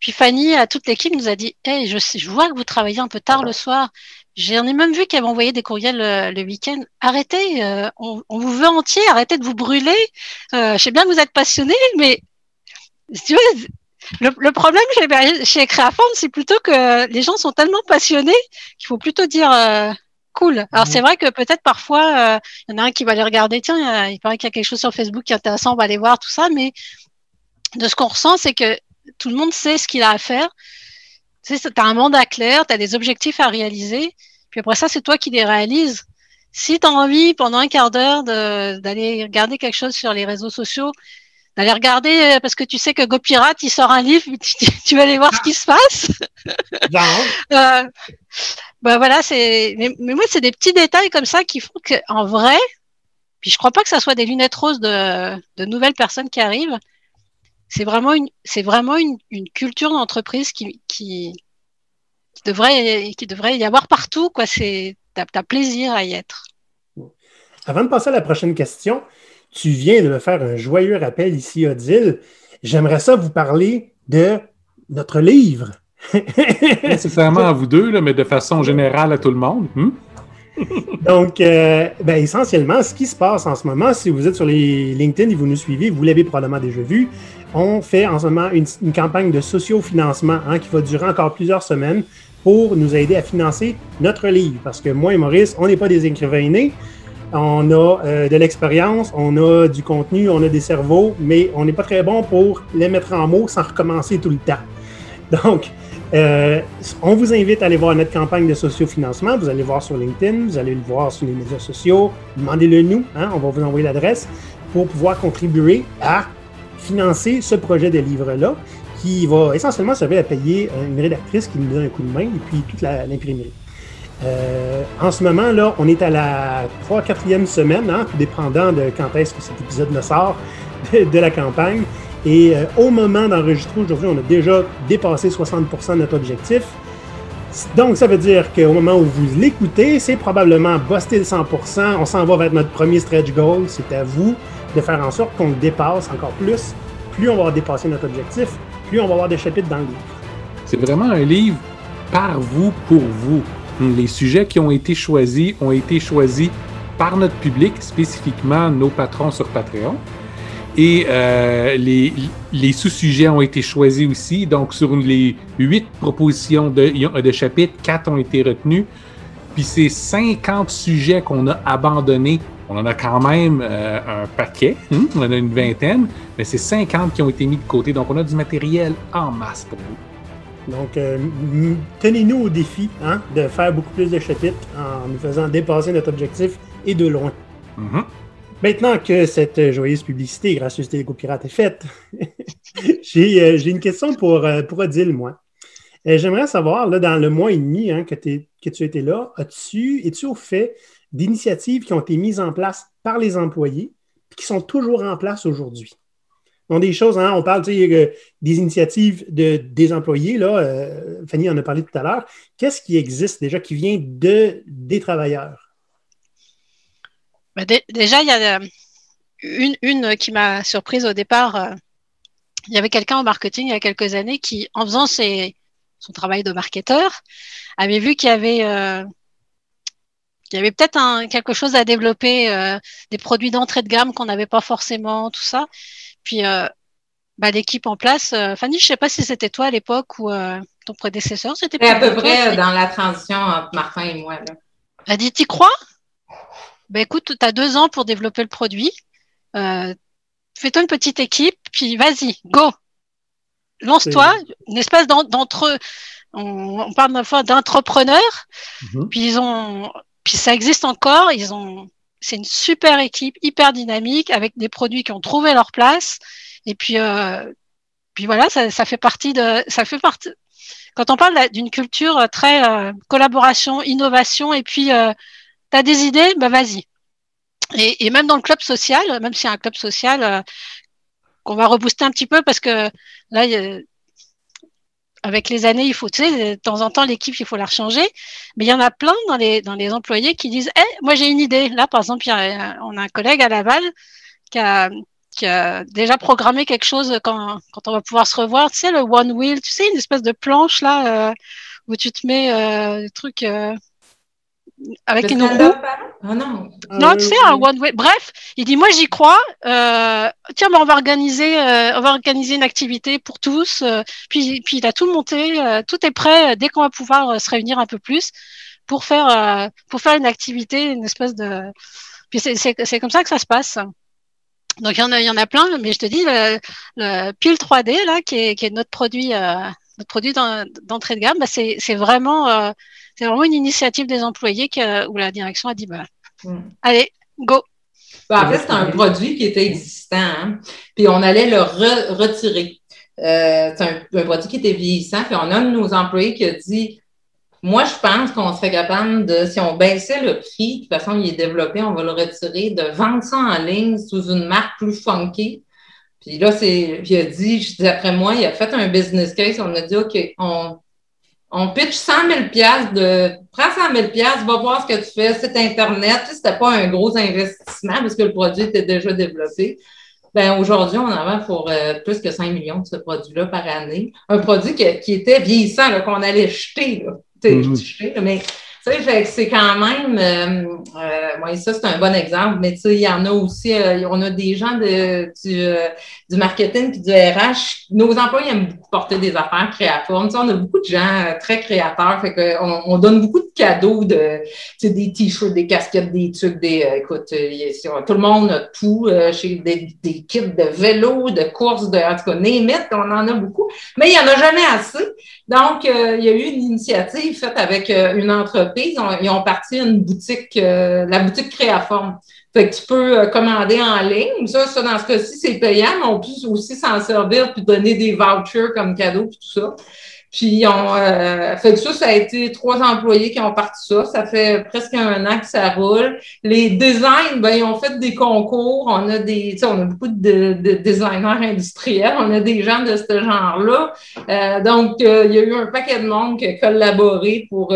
C: puis Fanny, à toute l'équipe, nous a dit Hey, je, je vois que vous travaillez un peu tard le soir. J'en ai même vu qu'elle m'envoyait des courriels euh, le, week-end. Arrêtez, euh, on, vous veut entier, arrêtez de vous brûler. je sais bien que vous êtes passionné, mais tu le, le, problème chez, chez Créaform, c'est plutôt que les gens sont tellement passionnés qu'il faut plutôt dire cool. Alors c'est mhm. vrai que peut-être parfois, il y en a un qui va aller regarder, tiens, il paraît qu'il y a quelque chose sur Facebook qui est intéressant, on va aller voir tout ça, mais de ce qu'on ressent, c'est que tout le monde sait ce qu'il a à faire. Tu sais, as un mandat clair, tu as des objectifs à réaliser, puis après ça, c'est toi qui les réalises. Si tu as envie pendant un quart d'heure d'aller regarder quelque chose sur les réseaux sociaux, d'aller regarder euh, parce que tu sais que GoPirate il sort un livre, tu, tu vas aller voir ce qui se passe. euh, voilà, c'est. Mais, moi, c'est des petits détails comme ça qui font qu'en vrai, puis je crois pas que ça soit des lunettes roses de, de nouvelles personnes qui arrivent. C'est vraiment une, c'est vraiment une, une culture d'entreprise qui, qui, qui, devrait, qui devrait y avoir partout. Quoi, c'est, t'as, as plaisir à y être.
A: Avant de passer à la prochaine question, tu viens de me faire un joyeux rappel ici, Odile. J'aimerais ça vous parler de notre livre.
B: Nécessairement à vous deux, là, mais de façon générale à tout le monde. Hmm?
A: Donc, euh, ben, essentiellement, ce qui se passe en ce moment, si vous êtes sur les LinkedIn et vous nous suivez, vous l'avez probablement déjà vu, on fait en ce moment une, campagne de sociofinancement hein, qui va durer encore plusieurs semaines pour nous aider à financer notre livre. Parce que moi et Maurice, on n'est pas des écrivains nés, on a euh, de l'expérience, on a du contenu, on a des cerveaux, mais on n'est pas très bon pour les mettre en mots sans recommencer tout le temps. Donc, euh, on vous invite à aller voir notre campagne de sociofinancement. Vous allez voir sur LinkedIn, vous allez le voir sur les médias sociaux. Demandez-le nous, hein, on va vous envoyer l'adresse pour pouvoir contribuer à financer ce projet de livre-là qui va essentiellement servir à payer une rédactrice qui nous donne un coup de main et puis toute l'imprimerie. Euh, en ce moment, là, on est à la 3-4e semaine, hein, dépendant de quand est-ce que cet épisode sort de, la campagne. Et euh, au moment d'enregistrer aujourd'hui, on a déjà dépassé 60% de notre objectif. Donc, ça veut dire qu'au moment où vous l'écoutez, c'est probablement busté le 100% On s'en va vers notre premier stretch goal. C'est à vous de faire en sorte qu'on le dépasse encore plus. Plus on va dépasser notre objectif, plus on va avoir des chapitres dans le livre.
B: C'est vraiment un livre par vous, pour vous. Les sujets qui ont été choisis ont été choisis par notre public, spécifiquement nos patrons sur Patreon. Et euh, les, sous-sujets ont été choisis aussi. Donc, sur les huit propositions de, de chapitres, quatre ont été retenus. Puis ces 50 sujets qu'on a abandonnés, on en a quand même euh, un paquet, hein? on en a une vingtaine, mais c'est 50 qui ont été mis de côté. Donc, on a du matériel en masse pour vous.
A: Donc, euh, tenez-nous au défi hein, de faire beaucoup plus de chapitres en nous faisant dépasser notre objectif et de loin. Mm-hmm. Maintenant que cette joyeuse publicité grâce des copirates est faite, euh, j'ai une question pour, euh, pour Odile, moi. J'aimerais savoir, là, dans le mois et demi hein, que, que tu étais là, as-tu, es-tu au fait d'initiatives qui ont été mises en place par les employés et qui sont toujours en place aujourd'hui? Des choses, hein, on parle des initiatives de, des employés, là, euh, Fanny en a parlé tout à l'heure. Qu'est-ce qui existe déjà qui vient de, des travailleurs?
C: Ben, déjà, il y a euh, une, qui m'a surprise au départ. Euh, il y avait quelqu'un au marketing il y a quelques années qui, en faisant son travail de marketeur, avait vu qu'il y avait peut-être quelque chose à développer, des produits d'entrée de gamme qu'on n'avait pas forcément, tout ça. Puis euh, bah, l'équipe en place. Fanny, je sais pas si c'était toi à l'époque ou ton prédécesseur, c'était
D: à peu près dans la transition entre Martin et moi. Là.
C: Elle dit, t'y crois? Ben écoute, tu as deux ans pour développer le produit. Fais-toi une petite équipe, puis vas-y, go. Lance-toi, une espèce d'entre on, parle fois d'entrepreneurs. Mhm. Puis ils ont, puis ça existe encore. Ils ont, c'est une super équipe, hyper dynamique, avec des produits qui ont trouvé leur place. Et puis, euh, puis voilà, ça, ça, fait partie de, ça fait partie. Quand on parle d'une culture très euh, collaboration, innovation, et puis euh, tu as des idées, bah vas-y. Et, et, même dans le club social, même s'il y a un club social euh, qu'on va rebooster un petit peu parce que là, avec les années, il faut, tu sais, de temps en temps, l'équipe, il faut la changer. Mais il y en a plein dans les, dans les employés qui disent, eh, moi, j'ai une idée. Là, par exemple, on a un collègue à Laval qui a, qui a déjà programmé quelque chose quand, quand on va pouvoir se revoir. Tu sais, le One Wheel, tu sais, une espèce de planche, là, euh, où tu te mets euh, des trucs, euh, avec une roue.
D: Ah non.
C: Non, tu sais, un one way. Bref, il dit moi j'y crois. Euh, tiens, on va organiser, euh, on va organiser une activité pour tous. Euh, puis, puis il a tout monté, euh, tout est prêt dès qu'on va pouvoir se réunir un peu plus pour faire, pour faire une activité, une espèce de. Puis c'est comme ça que ça se passe. Donc il y en a, il y en a plein, mais je te dis le, le Pile 3D là, qui est, qui est notre produit, notre produit d'entrée de gamme, bah, c'est vraiment c'est vraiment une initiative des employés que, où la direction a dit bah, hmm. allez, go.
D: Bah, en fait, c'est un produit qui était existant, hein. puis on allait le retirer. Euh, c'est un, produit qui était vieillissant, puis on a un de nos employés qui a dit Moi, je pense qu'on serait capable de, si on baissait le prix, de toute façon, il est développé, on va le retirer, de vendre ça en ligne sous une marque plus funky. Puis là, c'est, il a dit, d'après moi, il a fait un business case, on a dit OK, on, on pitch 100 000 de, prends 100 000 va voir ce que tu fais, c'est Internet. Tu sais, c'était pas un gros investissement parce que le produit était déjà développé. Ben, aujourd'hui, on en vend pour euh, plus que 5 millions de ce produit-là par année. Un produit qui, qui était vieillissant, qu'on allait jeter, là. Mm-hmm. jeter mais c'est quand même, euh, euh ça c'est un bon exemple, mais tu sais, il y en a aussi, euh, on a des gens de, du, euh, du marketing puis du RH. Nos employés aiment beaucoup porter des affaires créaformes. Tu sais, on a beaucoup de gens très créateurs, fait qu'on on donne beaucoup de cadeaux de, tu sais, des t-shirts, des casquettes, des trucs, des, écoute, tout le monde a tout, chez des, des, kits de vélo, de courses, de, en tout cas, on en a beaucoup, mais il y en a jamais assez. Donc, il y a eu une initiative faite avec une entreprise ils ont parti une boutique, euh, la boutique Créaforme. Fait que tu peux euh, commander en ligne. Ça, ça dans ce cas-ci, c'est payant, mais on peut aussi s'en servir puis donner des vouchers comme cadeau puis tout ça. Puis on euh, fait que ça, ça a été trois employés qui ont parti ça. Ça fait presque un an que ça roule. Les designs, ben, ils ont fait des concours. On a des, on a beaucoup de, designers industriels. On a des gens de ce genre-là. donc, il y a eu un paquet de monde qui a collaboré pour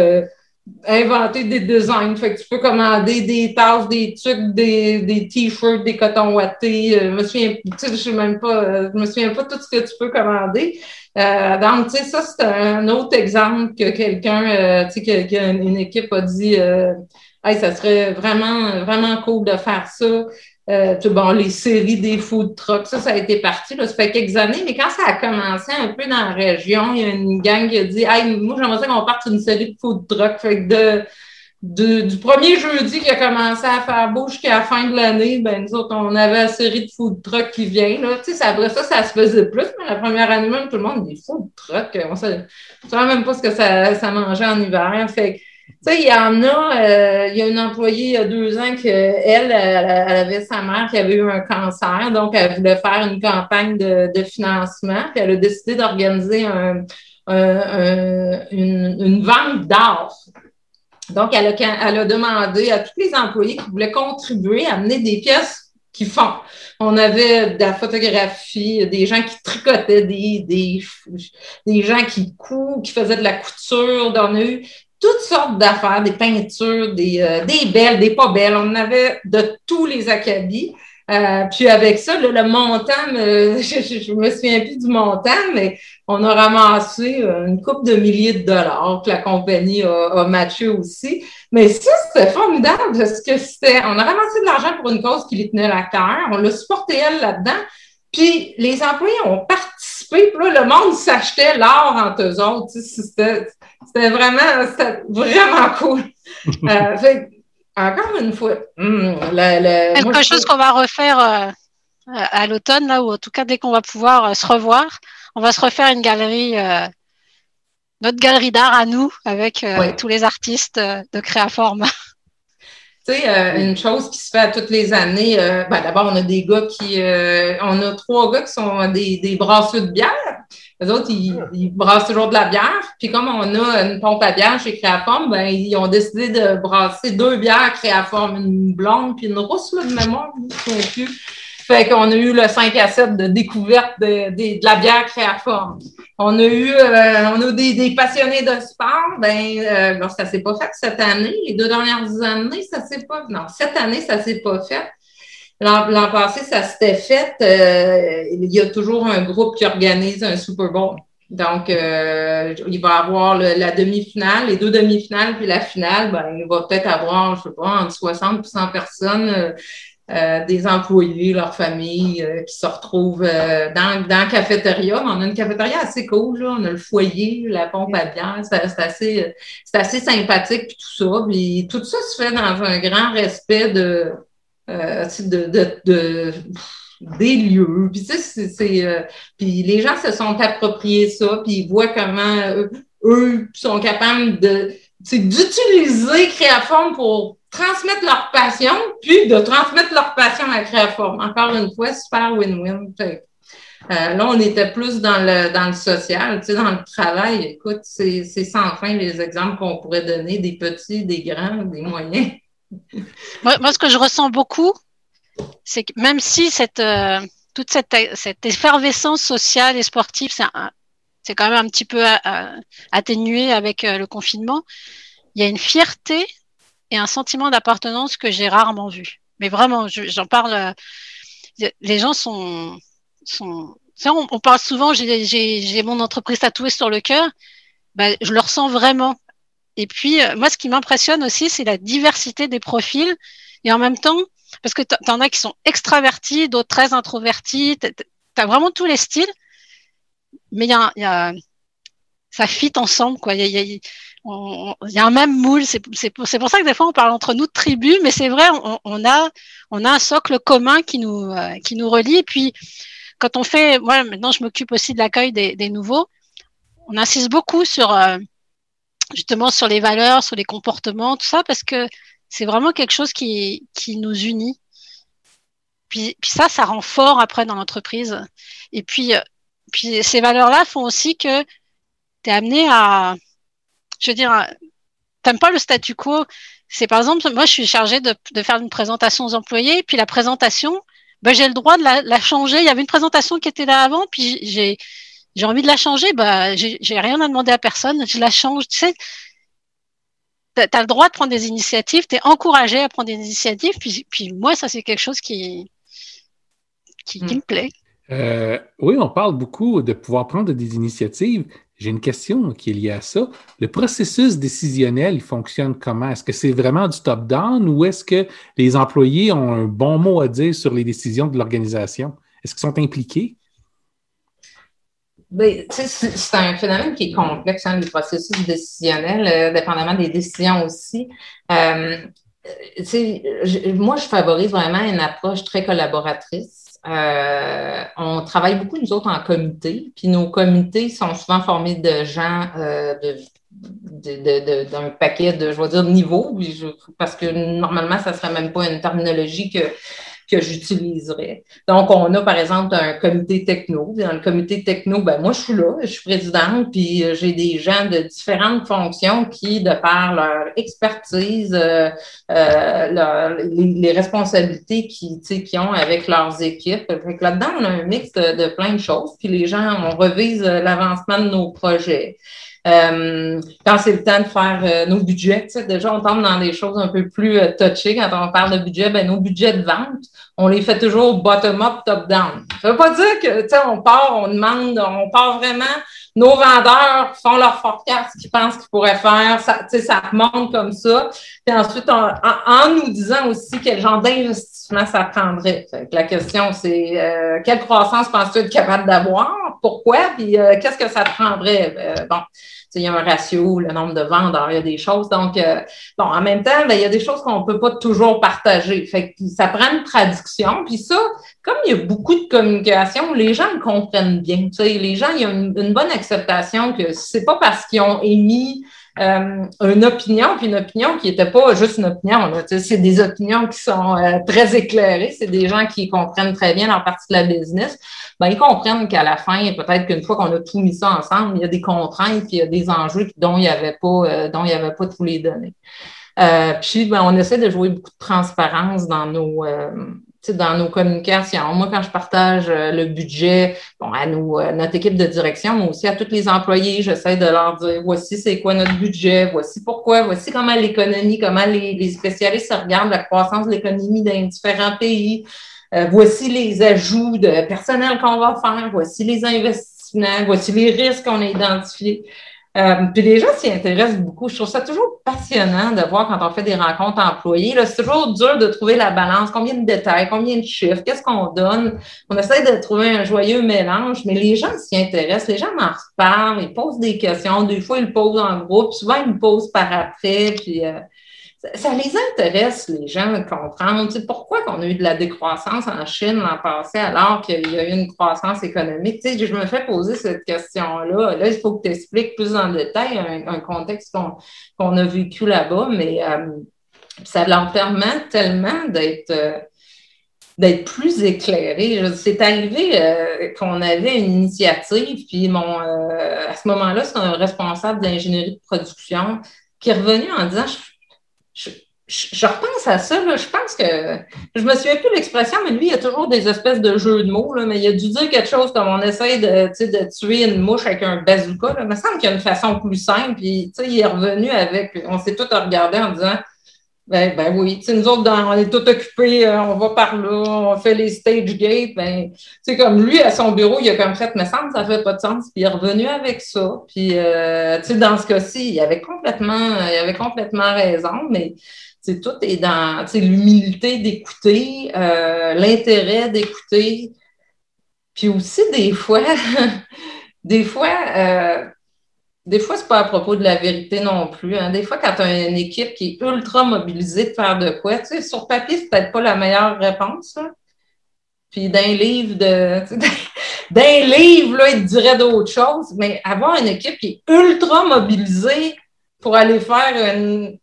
D: inventer des designs. Fait que tu peux commander des tasses, des trucs, des, des t-shirts, des cotons wattés. Euh, je me souviens, je sais même pas, euh, je me souviens pas tout ce que tu peux commander. Euh, donc, tu sais, ça, c'est un autre exemple que quelqu'un, euh, tu sais, que, une équipe a dit, hey, ça serait vraiment, vraiment cool de faire ça. Euh, bon, les séries des food trucks, ça, ça a été parti, là, ça fait quelques années, mais quand ça a commencé un peu dans la région, il y a une gang qui a dit Hey, moi, j'aimerais qu'on parte une série de food trucks. Fait que de, du premier jeudi qui a commencé à faire beau jusqu'à la fin de l'année, ben nous autres, on avait la série de food trucks qui vient. Là. Tu sais, après ça, ça se faisait plus, mais la première année même, tout le monde dit food trucks. On ne savait même pas ce que ça, ça mangeait en hiver. Fait tu sais, il y en a, euh, il y a une employée il y a deux ans que elle, elle, avait sa mère qui avait eu un cancer, donc elle voulait faire une campagne de, de financement, puis elle a décidé d'organiser un, un, une, une, vente d'art. Donc, elle a, elle a demandé à tous les employés qui voulaient contribuer à amener des pièces qui font. On avait de la photographie, des gens qui tricotaient, des, des, des gens qui coupent, qui faisaient de la couture. On a eu toutes sortes d'affaires, des peintures, des, euh, des belles, des pas belles. On avait de tous les acabits. Euh, puis avec ça, le, montant, je, me souviens plus du montant, mais on a ramassé euh, une coupe de milliers de dollars que la compagnie a, matché aussi. Mais ça, c'était formidable parce que c'était, on a ramassé de l'argent pour une cause qui lui tenait à cœur. On l'a supporté elle là-dedans. Puis les employés ont participé, puis là, le monde s'achetait l'or entre eux autres. C'était vraiment, vraiment cool. euh, encore une fois, hmm,
C: quelque chose qu'on va refaire euh, à l'automne, là, ou en tout cas dès qu'on va pouvoir euh, se revoir, on va se refaire une galerie, notre galerie d'art à nous, avec tous les artistes de Créaforme.
D: Tu sais, une chose qui se fait à toutes les années, ben, d'abord, on a des gars qui. on a trois gars qui sont des, des brasseux de bière. Les autres, ils, brassent toujours de la bière. Puis comme on a une pompe à bière chez Créaforme, ben, ils ont décidé de brasser deux bières Créaforme, une blonde puis une rousse là, de mémoire, je ne plus. Fait qu'on a eu le 5 à 7 de découverte de, de, la bière créaforme. On a eu, euh, on a des, des, passionnés de sport. Ben, euh, ça s'est pas fait cette année. Les deux dernières années, ça s'est pas. Non, cette année, ça s'est pas fait. L'an passé, ça s'était fait. Euh, il y a toujours un groupe qui organise un Super Bowl. Donc, euh, il va avoir la demi-finale, les deux demi-finales, puis la finale, ben, il va peut-être avoir, je sais pas, entre 60 et 100 personnes, euh, des employés, leurs familles, qui se retrouvent dans, dans la cafétéria. On a une cafétéria assez cool, là. on a le foyer, la pompe à bière, c'est assez, assez sympathique, puis tout ça. Puis tout ça se fait dans un grand respect de euh, de, de, de, des lieux. C'est, euh, puis les gens se sont appropriés ça, puis ils voient comment eux, sont capables de d'utiliser Créaforme pour transmettre leur passion, puis de transmettre leur passion à Créaforme. Encore une fois, super win-win. Euh, là, on était plus dans le, dans le social, tu sais, dans le travail. Écoute, c'est sans fin les exemples qu'on pourrait donner, des petits, des grands, des moyens.
C: Moi, ce que je ressens beaucoup, c'est que même si euh, toute cette, effervescence sociale et sportive, c'est quand même un petit peu euh, atténué avec euh, le confinement, il y a une fierté et un sentiment d'appartenance que j'ai rarement vu. Mais vraiment, j'en parle. les gens sont, sont on, on, parle souvent, j'ai mon entreprise tatouée sur le cœur. Ben, je le ressens vraiment. Et puis, euh, moi, ce qui m'impressionne aussi, c'est la diversité des profils. Et en même temps, parce que tu en as qui sont extravertis, d'autres très introvertis, tu as vraiment tous les styles. Mais y a, y a, ça fit ensemble, quoi. Il y a, y, y a, un même moule. C'est pour, ça que des fois, on parle entre nous de tribus, mais c'est vrai, on, on, a, on a un socle commun qui nous, euh, qui nous relie. Et puis, quand on fait, moi, maintenant, je m'occupe aussi de l'accueil des, des, nouveaux. On insiste beaucoup sur, euh, justement sur les valeurs, sur les comportements, tout ça, parce que c'est vraiment quelque chose qui, qui nous unit. Puis, puis ça, ça rend fort après dans l'entreprise. Et puis, euh, puis ces valeurs-là font aussi que tu es amené à, je veux dire, t'aimes pas le statu quo. C'est par exemple, moi, je suis chargée de, de, faire une présentation aux employés, puis la présentation, ben, j'ai le droit de la, la, changer. Il y avait une présentation qui était là avant, puis j'ai j'ai envie de la changer, bah, j'ai rien à demander à personne, je la change. Tu sais, tu as le droit de prendre des initiatives, tu es encouragé à prendre des initiatives, puis, puis moi, ça, c'est quelque chose qui, qui, me plaît.
B: Euh, oui, on parle beaucoup de pouvoir prendre des initiatives. J'ai une question qui est liée à ça. Le processus décisionnel, il fonctionne comment? Est-ce que c'est vraiment du top-down ou est-ce que les employés ont un bon mot à dire sur les décisions de l'organisation? Est-ce qu'ils sont impliqués?
D: Ben, c'est un phénomène qui est complexe, hein, le processus décisionnel, euh, dépendamment des décisions aussi. Euh, moi, je favorise vraiment une approche très collaboratrice. Euh, on travaille beaucoup, nous autres, en comité, puis nos comités sont souvent formés de gens euh, de d'un paquet de, je vais dire, niveaux, parce que normalement, ça serait même pas une terminologie que que j'utiliserais. Donc, on a par exemple un comité techno. Dans le comité techno, ben moi, je suis là, je suis présidente, puis euh, j'ai des gens de différentes fonctions qui, de par leur expertise, euh, euh les, responsabilités qu'ils qui ont avec leurs équipes. Fait là-dedans, on a un mix de, plein de choses, puis les gens, on revise l'avancement de nos projets. Euh, quand c'est le temps de faire euh, nos budgets, déjà, on tombe dans des choses un peu plus euh, touchées. Quand on parle de budget, ben, nos budgets de vente, on les fait toujours bottom-up, top-down. Ça veut pas dire que, on part, on demande, on part vraiment, nos vendeurs font leur forecast, qu'ils pensent qu'ils pourraient faire, ça, ça remonte comme ça. Puis ensuite, en, nous disant aussi quel genre d'investissement ça prendrait? la question, c'est euh, quelle croissance penses-tu être capable d'avoir? Pourquoi? Puis euh, qu'est-ce que ça te prendrait? Euh, bon, il y a un ratio, le nombre de vendeurs, il y a des choses. Donc, bon, en même temps, ben, il y a des choses qu'on ne peut pas toujours partager. Fait que ça prend une traduction. Puis ça, comme il y a beaucoup de communication, les gens le comprennent bien. Les gens, il y a une, une bonne acceptation que c'est pas parce qu'ils ont émis euh, une opinion, puis une opinion qui n'était pas juste une opinion. C'est des opinions qui sont euh, très éclairées. C'est des gens qui comprennent très bien leur partie de la business. Ben, ils comprennent qu'à la fin, peut-être qu'une fois qu'on a tout mis ça ensemble, il y a des contraintes, puis il y a des enjeux dont il n'y avait pas, euh, dont il y avait pas tous les données. puis, ben, on essaie de jouer beaucoup de transparence dans nos, dans nos communications. Moi, quand je partage euh, le budget bon, à euh, notre équipe de direction, mais aussi à tous les employés, j'essaie de leur dire voici c'est quoi notre budget, voici pourquoi, voici comment l'économie, comment les, les, spécialistes regardent la croissance de l'économie dans différents pays. Euh, voici les ajouts de personnel qu'on va faire, voici les investissements, voici les risques qu'on a identifiés. Euh, puis les gens s'y intéressent beaucoup. Je trouve ça toujours passionnant de voir quand on fait des rencontres employées. C'est toujours dur de trouver la balance, combien de détails, combien de chiffres, qu'est-ce qu'on donne? On essaie de trouver un joyeux mélange, mais les gens s'y intéressent, les gens m'en reparlent, ils posent des questions. Des fois, ils posent en groupe, souvent ils me posent par après. Puis euh, ça, les intéresse, les gens, de comprendre pourquoi on a eu de la décroissance en Chine l'an passé alors qu'il y a eu une croissance économique? Tu sais, je me fais poser cette question-là. Là, il faut que tu expliques plus en détail un, contexte qu'on a vécu là-bas, mais euh, ça leur permet tellement d'être euh, d'être plus éclairés. C'est arrivé euh, qu'on avait une initiative, puis mon à ce moment-là, c'est un responsable d'ingénierie de production qui est revenu en disant je, repense à ça, je pense que je me souviens plus l'expression, mais lui, il y a toujours des espèces de jeux de mots, là, mais il a dû dire quelque chose comme on essaie de, de tuer une mouche avec un bazooka. Là. Il me semble qu'il y a une façon plus simple, puis il est revenu avec, on s'est tous regardé en disant ben, ben oui, nous autres, on est tout occupés, euh, on va par là, on fait les stage gates. Ben, tu comme lui, à son bureau, il a comme fait, mais ça, ça fait pas de sens. Puis il est revenu avec ça. Puis, euh, tu sais, dans ce cas-ci, il avait complètement, il avait complètement raison, mais tout est dans l'humilité d'écouter, euh, l'intérêt d'écouter. Puis aussi, des fois, des fois, euh, des fois, c'est pas à propos de la vérité non plus. Hein. Des fois, quand tu as une équipe qui est ultra mobilisée de faire de quoi, tu sais, sur papier, c'est peut-être pas la meilleure réponse. Puis d'un livre de. d'un livre, là, il te dirait d'autres choses, mais avoir une équipe qui est ultra mobilisée pour aller faire une,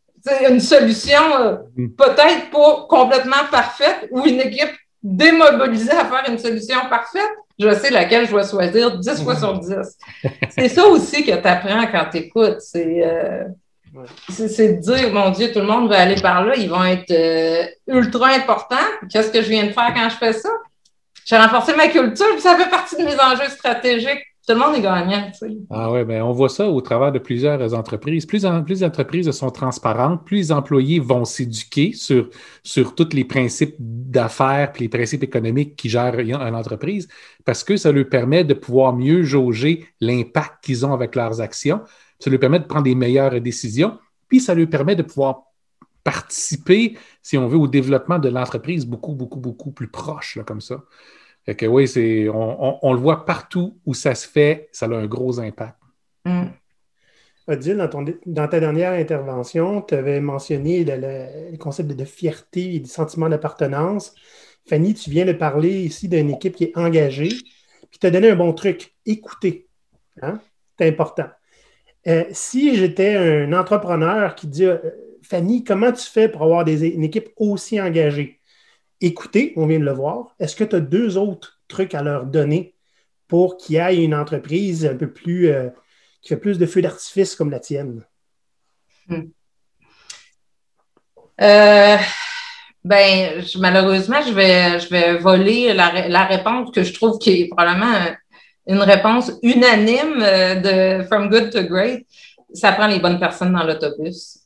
D: une solution euh, mm. peut-être pas complètement parfaite ou une équipe démobilisée à faire une solution parfaite, je sais laquelle je vais choisir 10 fois sur 10. C'est ça aussi que tu apprends quand tu écoutes. Euh, c'est de dire, mon Dieu, tout le monde va aller par là, ils vont être euh, ultra importants. Qu'est-ce que je viens de faire quand je fais ça? J'ai renforcé ma culture, ça fait partie de mes enjeux stratégiques. Tout le monde est gagnant.
B: Ah oui, bien, on voit ça au travers de plusieurs entreprises. Plus, en, plus les entreprises sont transparentes, plus les employés vont s'éduquer sur, sur tous les principes d'affaires et les principes économiques qui gèrent une entreprise, parce que ça leur permet de pouvoir mieux jauger l'impact qu'ils ont avec leurs actions. Ça leur permet de prendre des meilleures décisions, puis ça leur permet de pouvoir participer, si on veut, au développement de l'entreprise beaucoup, beaucoup, beaucoup plus proche, là, comme ça. Fait que oui, c'est, on, le voit partout où ça se fait, ça a un gros impact.
A: Mm. Odile, dans, ta dernière intervention, tu avais mentionné le, concept de, fierté et du sentiment d'appartenance. Fanny, tu viens de parler ici d'une équipe qui est engagée, puis tu as donné un bon truc, écouter. Hein? C'est important. Euh, si j'étais un entrepreneur qui dit euh, Fanny, comment tu fais pour avoir des, une équipe aussi engagée? Écouter, on vient de le voir. Est-ce que tu as deux autres trucs à leur donner pour qu'il y ait une entreprise un peu plus, euh, qui fait plus de feux d'artifice comme la tienne? Hmm.
D: Euh, ben, malheureusement, je vais, voler la, réponse que je trouve qui est probablement une réponse unanime euh, de From Good to Great. Ça prend les bonnes personnes dans l'autobus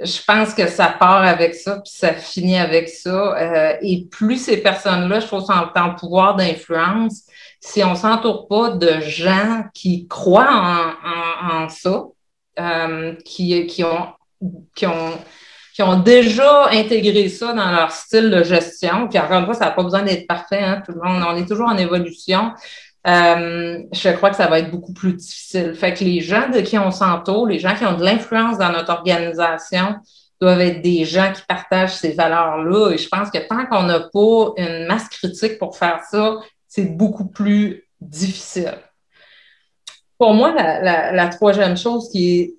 D: je pense que ça part avec ça, puis ça finit avec ça. Euh, et plus ces personnes-là, je trouve, sont en pouvoir d'influence, si on s'entoure pas de gens qui croient en, en, ça, euh, qui, qui, ont, qui, ont, qui ont déjà intégré ça dans leur style de gestion. Puis encore une fois, ça n'a pas besoin d'être parfait. Hein, tout le monde, on est toujours en évolution. Euh, je crois que ça va être beaucoup plus difficile. Fait que les gens de qui on s'entoure, les gens qui ont de l'influence dans notre organisation, doivent être des gens qui partagent ces valeurs-là. Et je pense que tant qu'on n'a pas une masse critique pour faire ça, c'est beaucoup plus difficile. Pour moi, la, troisième chose qui est,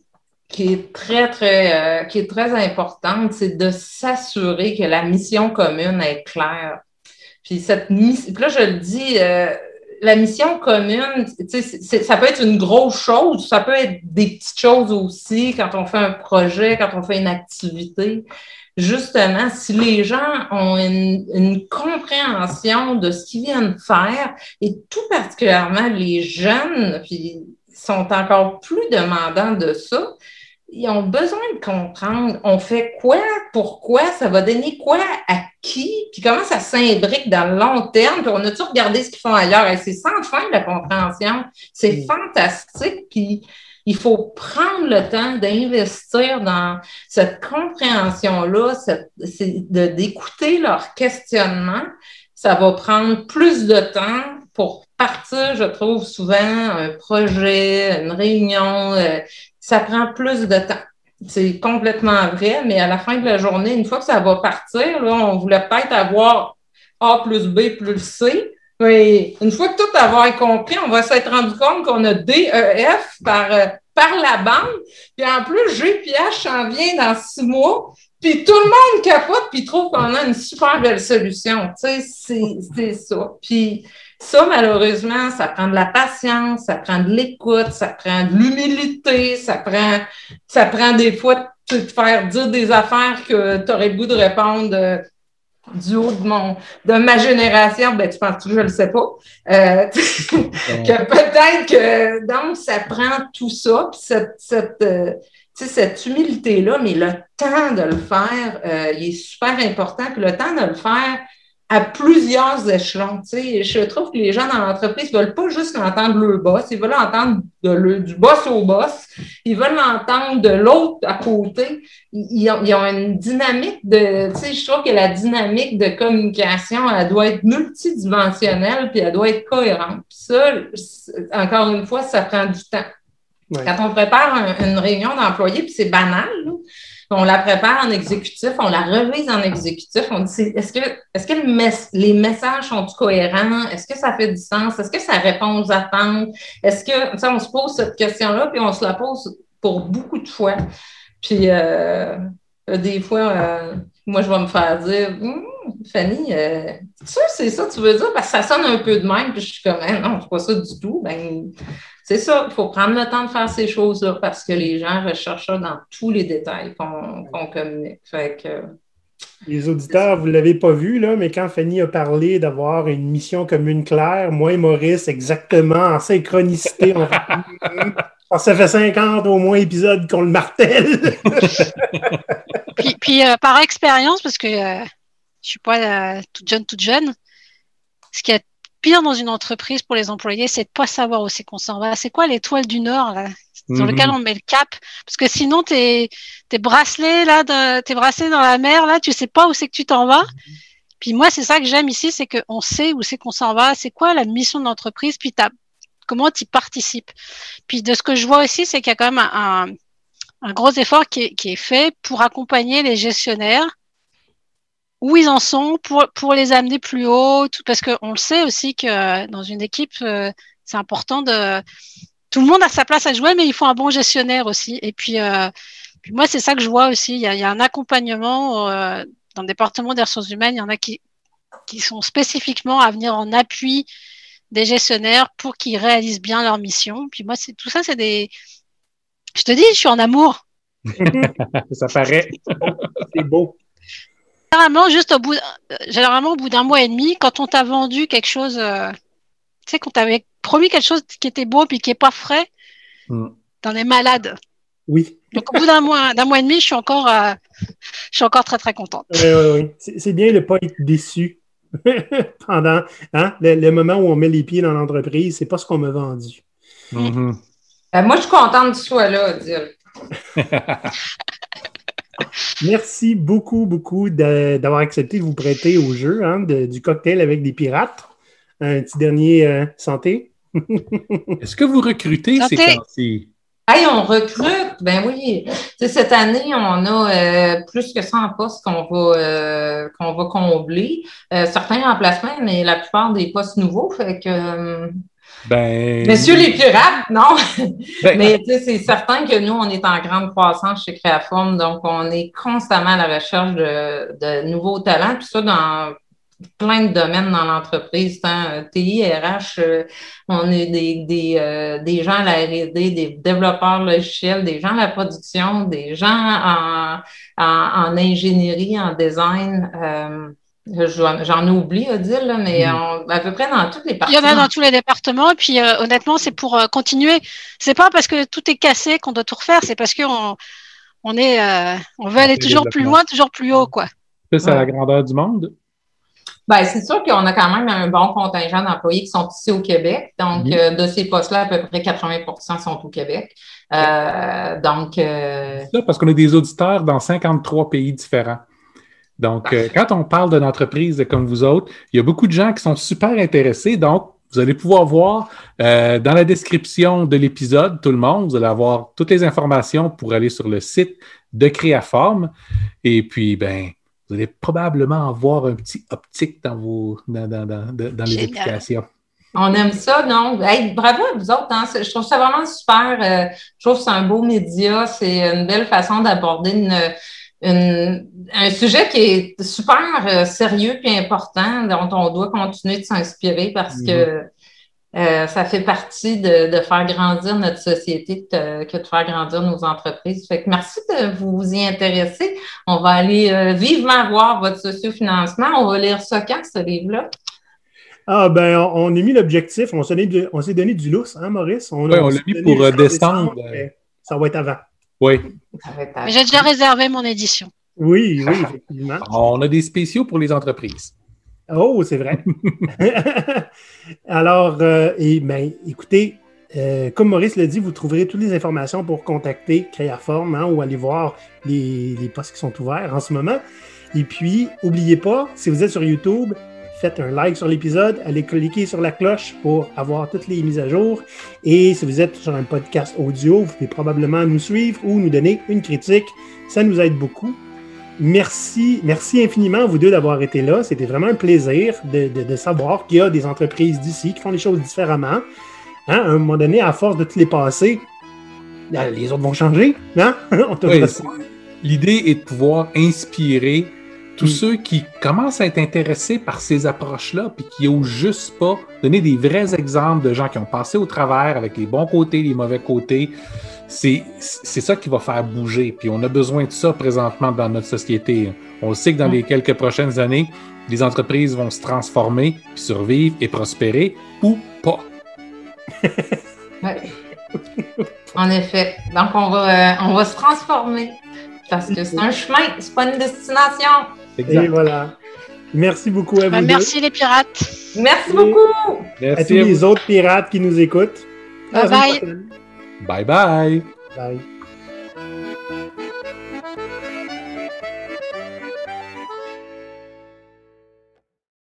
D: qui est très, très, euh, qui est très importante, c'est de s'assurer que la mission commune est claire. Puis cette mission, là, je le dis, euh, la mission commune, ça peut être une grosse chose, ça peut être des petites choses aussi quand on fait un projet, quand on fait une activité. Justement, si les gens ont une, compréhension de ce qu'ils viennent faire, et tout particulièrement les jeunes, puis sont encore plus demandants de ça, ils ont besoin de comprendre on fait quoi, pourquoi, ça va donner quoi à qui, puis comment ça s'imbrique dans le long terme, puis on a toujours regardé ce qu'ils font ailleurs? Et c'est sans fin la compréhension. C'est mm. fantastique, puis il faut prendre le temps d'investir dans cette compréhension-là, d'écouter leurs questionnements. Ça va prendre plus de temps pour partir, je trouve, souvent, un projet, une réunion. Ça prend plus de temps. C'est complètement vrai, mais à la fin de la journée, une fois que ça va partir, là, on voulait peut-être avoir A plus B plus C. Mais une fois que tout avoir compris, on va s'être rendu compte qu'on a D, E, F par, euh, par la bande. Puis en plus, G puis H s'en vient dans six mois. Puis tout le monde capote puis trouve qu'on a une super belle solution. Tu sais, c'est ça. Puis ça, malheureusement, ça prend de la patience, ça prend de l'écoute, ça prend de l'humilité, ça prend, ça prend des fois de te faire dire des affaires que tu aurais le goût de répondre euh, du haut de mon de ma génération, ben tu penses que je le sais pas? Euh, que peut-être que donc ça prend tout ça, puis cette, cette, euh, cette humilité-là, mais le temps de le faire, il est super important. Puis le temps de le faire, à plusieurs échelons. Je trouve que les gens dans l'entreprise ne veulent pas juste entendre le boss, ils veulent entendre du boss au boss, ils veulent entendre de l'autre à côté. Ils ont, une dynamique de, je trouve que la dynamique de communication, elle doit être multidimensionnelle, puis elle doit être cohérente. Puis ça, encore une fois, ça prend du temps. Quand on prépare une réunion d'employés, puis c'est banal, on la prépare en exécutif, on la revise en exécutif, on dit est-ce que, est-ce que les messages sont cohérents? Est-ce que ça fait du sens? Est-ce que ça répond aux attentes? Est-ce que, on se pose cette question-là, puis on se la pose pour beaucoup de fois. Puis, euh, des fois, euh, moi, je vais me faire dire, hum, Fanny, euh, c'est ça que tu veux dire? Parce que ça sonne un peu de même, puis je suis comme, hein, non, c'est pas ça du tout. Ben, c'est ça, il faut prendre le temps de faire ces choses-là parce que les gens recherchent ça dans tous les détails qu'on communique.
A: les auditeurs, vous ne l'avez pas vu, là, mais quand Fanny a parlé d'avoir une mission commune claire, moi et Maurice, exactement en synchronicité, on, ça fait 50 au moins épisodes qu'on le martèle.
C: puis, euh, par expérience, parce que euh, je ne suis pas euh, toute jeune, toute jeune, ce qui est pire dans une entreprise pour les employés, c'est de pas savoir où c'est qu'on s'en va. C'est quoi l'étoile du Nord là, sur lequel mhm. on met le cap? Parce que sinon, t'es es bracelé là, t'es bracelé dans la mer là, tu sais pas où c'est que tu t'en vas. Puis moi, c'est ça que j'aime ici, c'est qu'on sait où c'est qu'on s'en va. C'est quoi la mission de l'entreprise? Puis comment tu participes? Puis de ce que je vois aussi, c'est qu'il y a quand même un, un, gros effort qui est, qui est fait pour accompagner les gestionnaires où ils en sont pour, pour les amener plus haut, parce qu'on le sait aussi que euh, dans une équipe, euh, c'est important de... Tout le monde a sa place à jouer, mais il faut un bon gestionnaire aussi. Et puis, euh, puis moi, c'est ça que je vois aussi. Il y a, il y a un accompagnement dans le département des ressources humaines. Il y en a qui, qui sont spécifiquement à venir en appui des gestionnaires pour qu'ils réalisent bien leur mission. Puis moi, c'est tout ça, c'est des... Je te dis, je suis en amour.
B: ça paraît.
A: C'est beau
C: généralement, juste au bout, généralement, au bout d'un mois et demi, quand on t'a vendu quelque chose, euh, tu sais, qu'on t'avait promis quelque chose qui était beau puis qui est pas frais, mm. t'en es malade.
A: Oui.
C: Donc, au bout d'un mois, d'un mois et demi, je suis encore, euh, je suis encore très, très contente.
A: Oui, oui, oui. C'est bien de ne pas être déçu pendant hein, le, moment où on met les pieds dans l'entreprise. C'est pas ce qu'on m'a vendu.
D: Mm-hmm. Euh, moi, je suis contente que tu sois là, dire.
A: Merci beaucoup, beaucoup d'avoir accepté de vous prêter au jeu hein, du cocktail avec des pirates. Un petit dernier euh, santé.
B: Est-ce que vous recrutez ces temps-ci?
D: Hey, on recrute, ben oui. cette année, on a euh, plus que 100 postes qu'on va euh, qu'on va combler. certains remplacements, mais la plupart des postes nouveaux. Fait que ben... Messieurs les pirates, non? Ben... Mais c'est certain que nous, on est en grande croissance chez Créaforme, donc on est constamment à la recherche de, de nouveaux talents, tout ça dans plein de domaines dans l'entreprise, tant TI, RH, euh, on est des, des, euh, des gens à la R&D, des développeurs logiciels, des gens à la production, des gens en, en, en ingénierie, en design. Euh, J'en ai oublié, Odile, mais mm. à peu près dans toutes les parties.
C: Il y en a dans tous les départements. Et puis, euh, honnêtement, c'est pour euh, continuer. C'est pas parce que tout est cassé qu'on doit tout refaire. C'est parce qu'on on est, euh, on veut aller toujours plus loin, toujours plus haut, quoi.
B: C'est à la grandeur du monde.
D: Ben, c'est sûr qu'on a quand même un bon contingent d'employés qui sont ici au Québec. Donc, mm. de ces postes-là, à peu près 80% sont au Québec. donc.
B: Ça, parce qu'on a des auditeurs dans 53 pays différents. Donc, euh, quand on parle d'une entreprise comme vous autres, il y a beaucoup de gens qui sont super intéressés. Donc, vous allez pouvoir voir euh, dans la description de l'épisode, tout le monde, vous allez avoir toutes les informations pour aller sur le site de Créaforme. Et puis, ben, vous allez probablement avoir un petit optique dans, vos, dans, les applications.
D: On aime ça, non? bravo à vous autres. Hein. Je trouve ça vraiment super. Euh, je trouve que c'est un beau média. C'est une belle façon d'aborder une, un sujet qui est super euh, sérieux et important, dont on doit continuer de s'inspirer parce que mhm. euh, ça fait partie de, de, faire grandir notre société que de faire grandir nos entreprises. Fait que merci de vous y intéresser. On va aller euh, vivement voir votre sociofinancement. On va lire ça quand, ce livre-là?
A: Ah ben, on, a mis l'objectif, on s'est donné, donné, du lousse, hein, Maurice?
B: On, oui, on l'a mis pour décembre.
A: ça va être avant.
B: Oui.
C: J'ai déjà réservé mon édition.
A: Oui, oui, effectivement.
B: On a des spéciaux pour les entreprises.
A: Oh, c'est vrai. Alors, euh, et, ben, écoutez, euh, comme Maurice l'a dit, vous trouverez toutes les informations pour contacter Créaform hein, ou aller voir les, les postes qui sont ouverts en ce moment. Et puis, n'oubliez pas, si vous êtes sur YouTube, faites un like sur l'épisode, allez cliquer sur la cloche pour avoir toutes les mises à jour. Et si vous êtes sur un podcast audio, vous pouvez probablement nous suivre ou nous donner une critique. Ça nous aide beaucoup. Merci, merci infiniment vous deux d'avoir été là. C'était vraiment un plaisir de, savoir qu'il y a des entreprises d'ici qui font les choses différemment. Hein, à un moment donné, à force de tous les passer, les autres vont changer. Hein?
B: L'idée est de pouvoir inspirer tous mm. ceux qui commencent à être intéressés par ces approches-là, puis qui n'osent juste pas donner des vrais exemples de gens qui ont passé au travers avec les bons côtés, les mauvais côtés, c'est ça qui va faire bouger. Puis on a besoin de ça présentement dans notre société. On sait que dans mm. les quelques prochaines années, les entreprises vont se transformer, survivre et prospérer ou pas.
D: En effet. Donc on va, euh, on va se transformer parce que c'est un chemin, c'est pas une destination.
A: Et voilà. Merci beaucoup à vous.
C: Ben, merci les pirates.
D: Merci beaucoup.
A: Merci à tous les autres pirates qui nous écoutent.
C: Bye bye.
B: Bye bye.
A: Bye.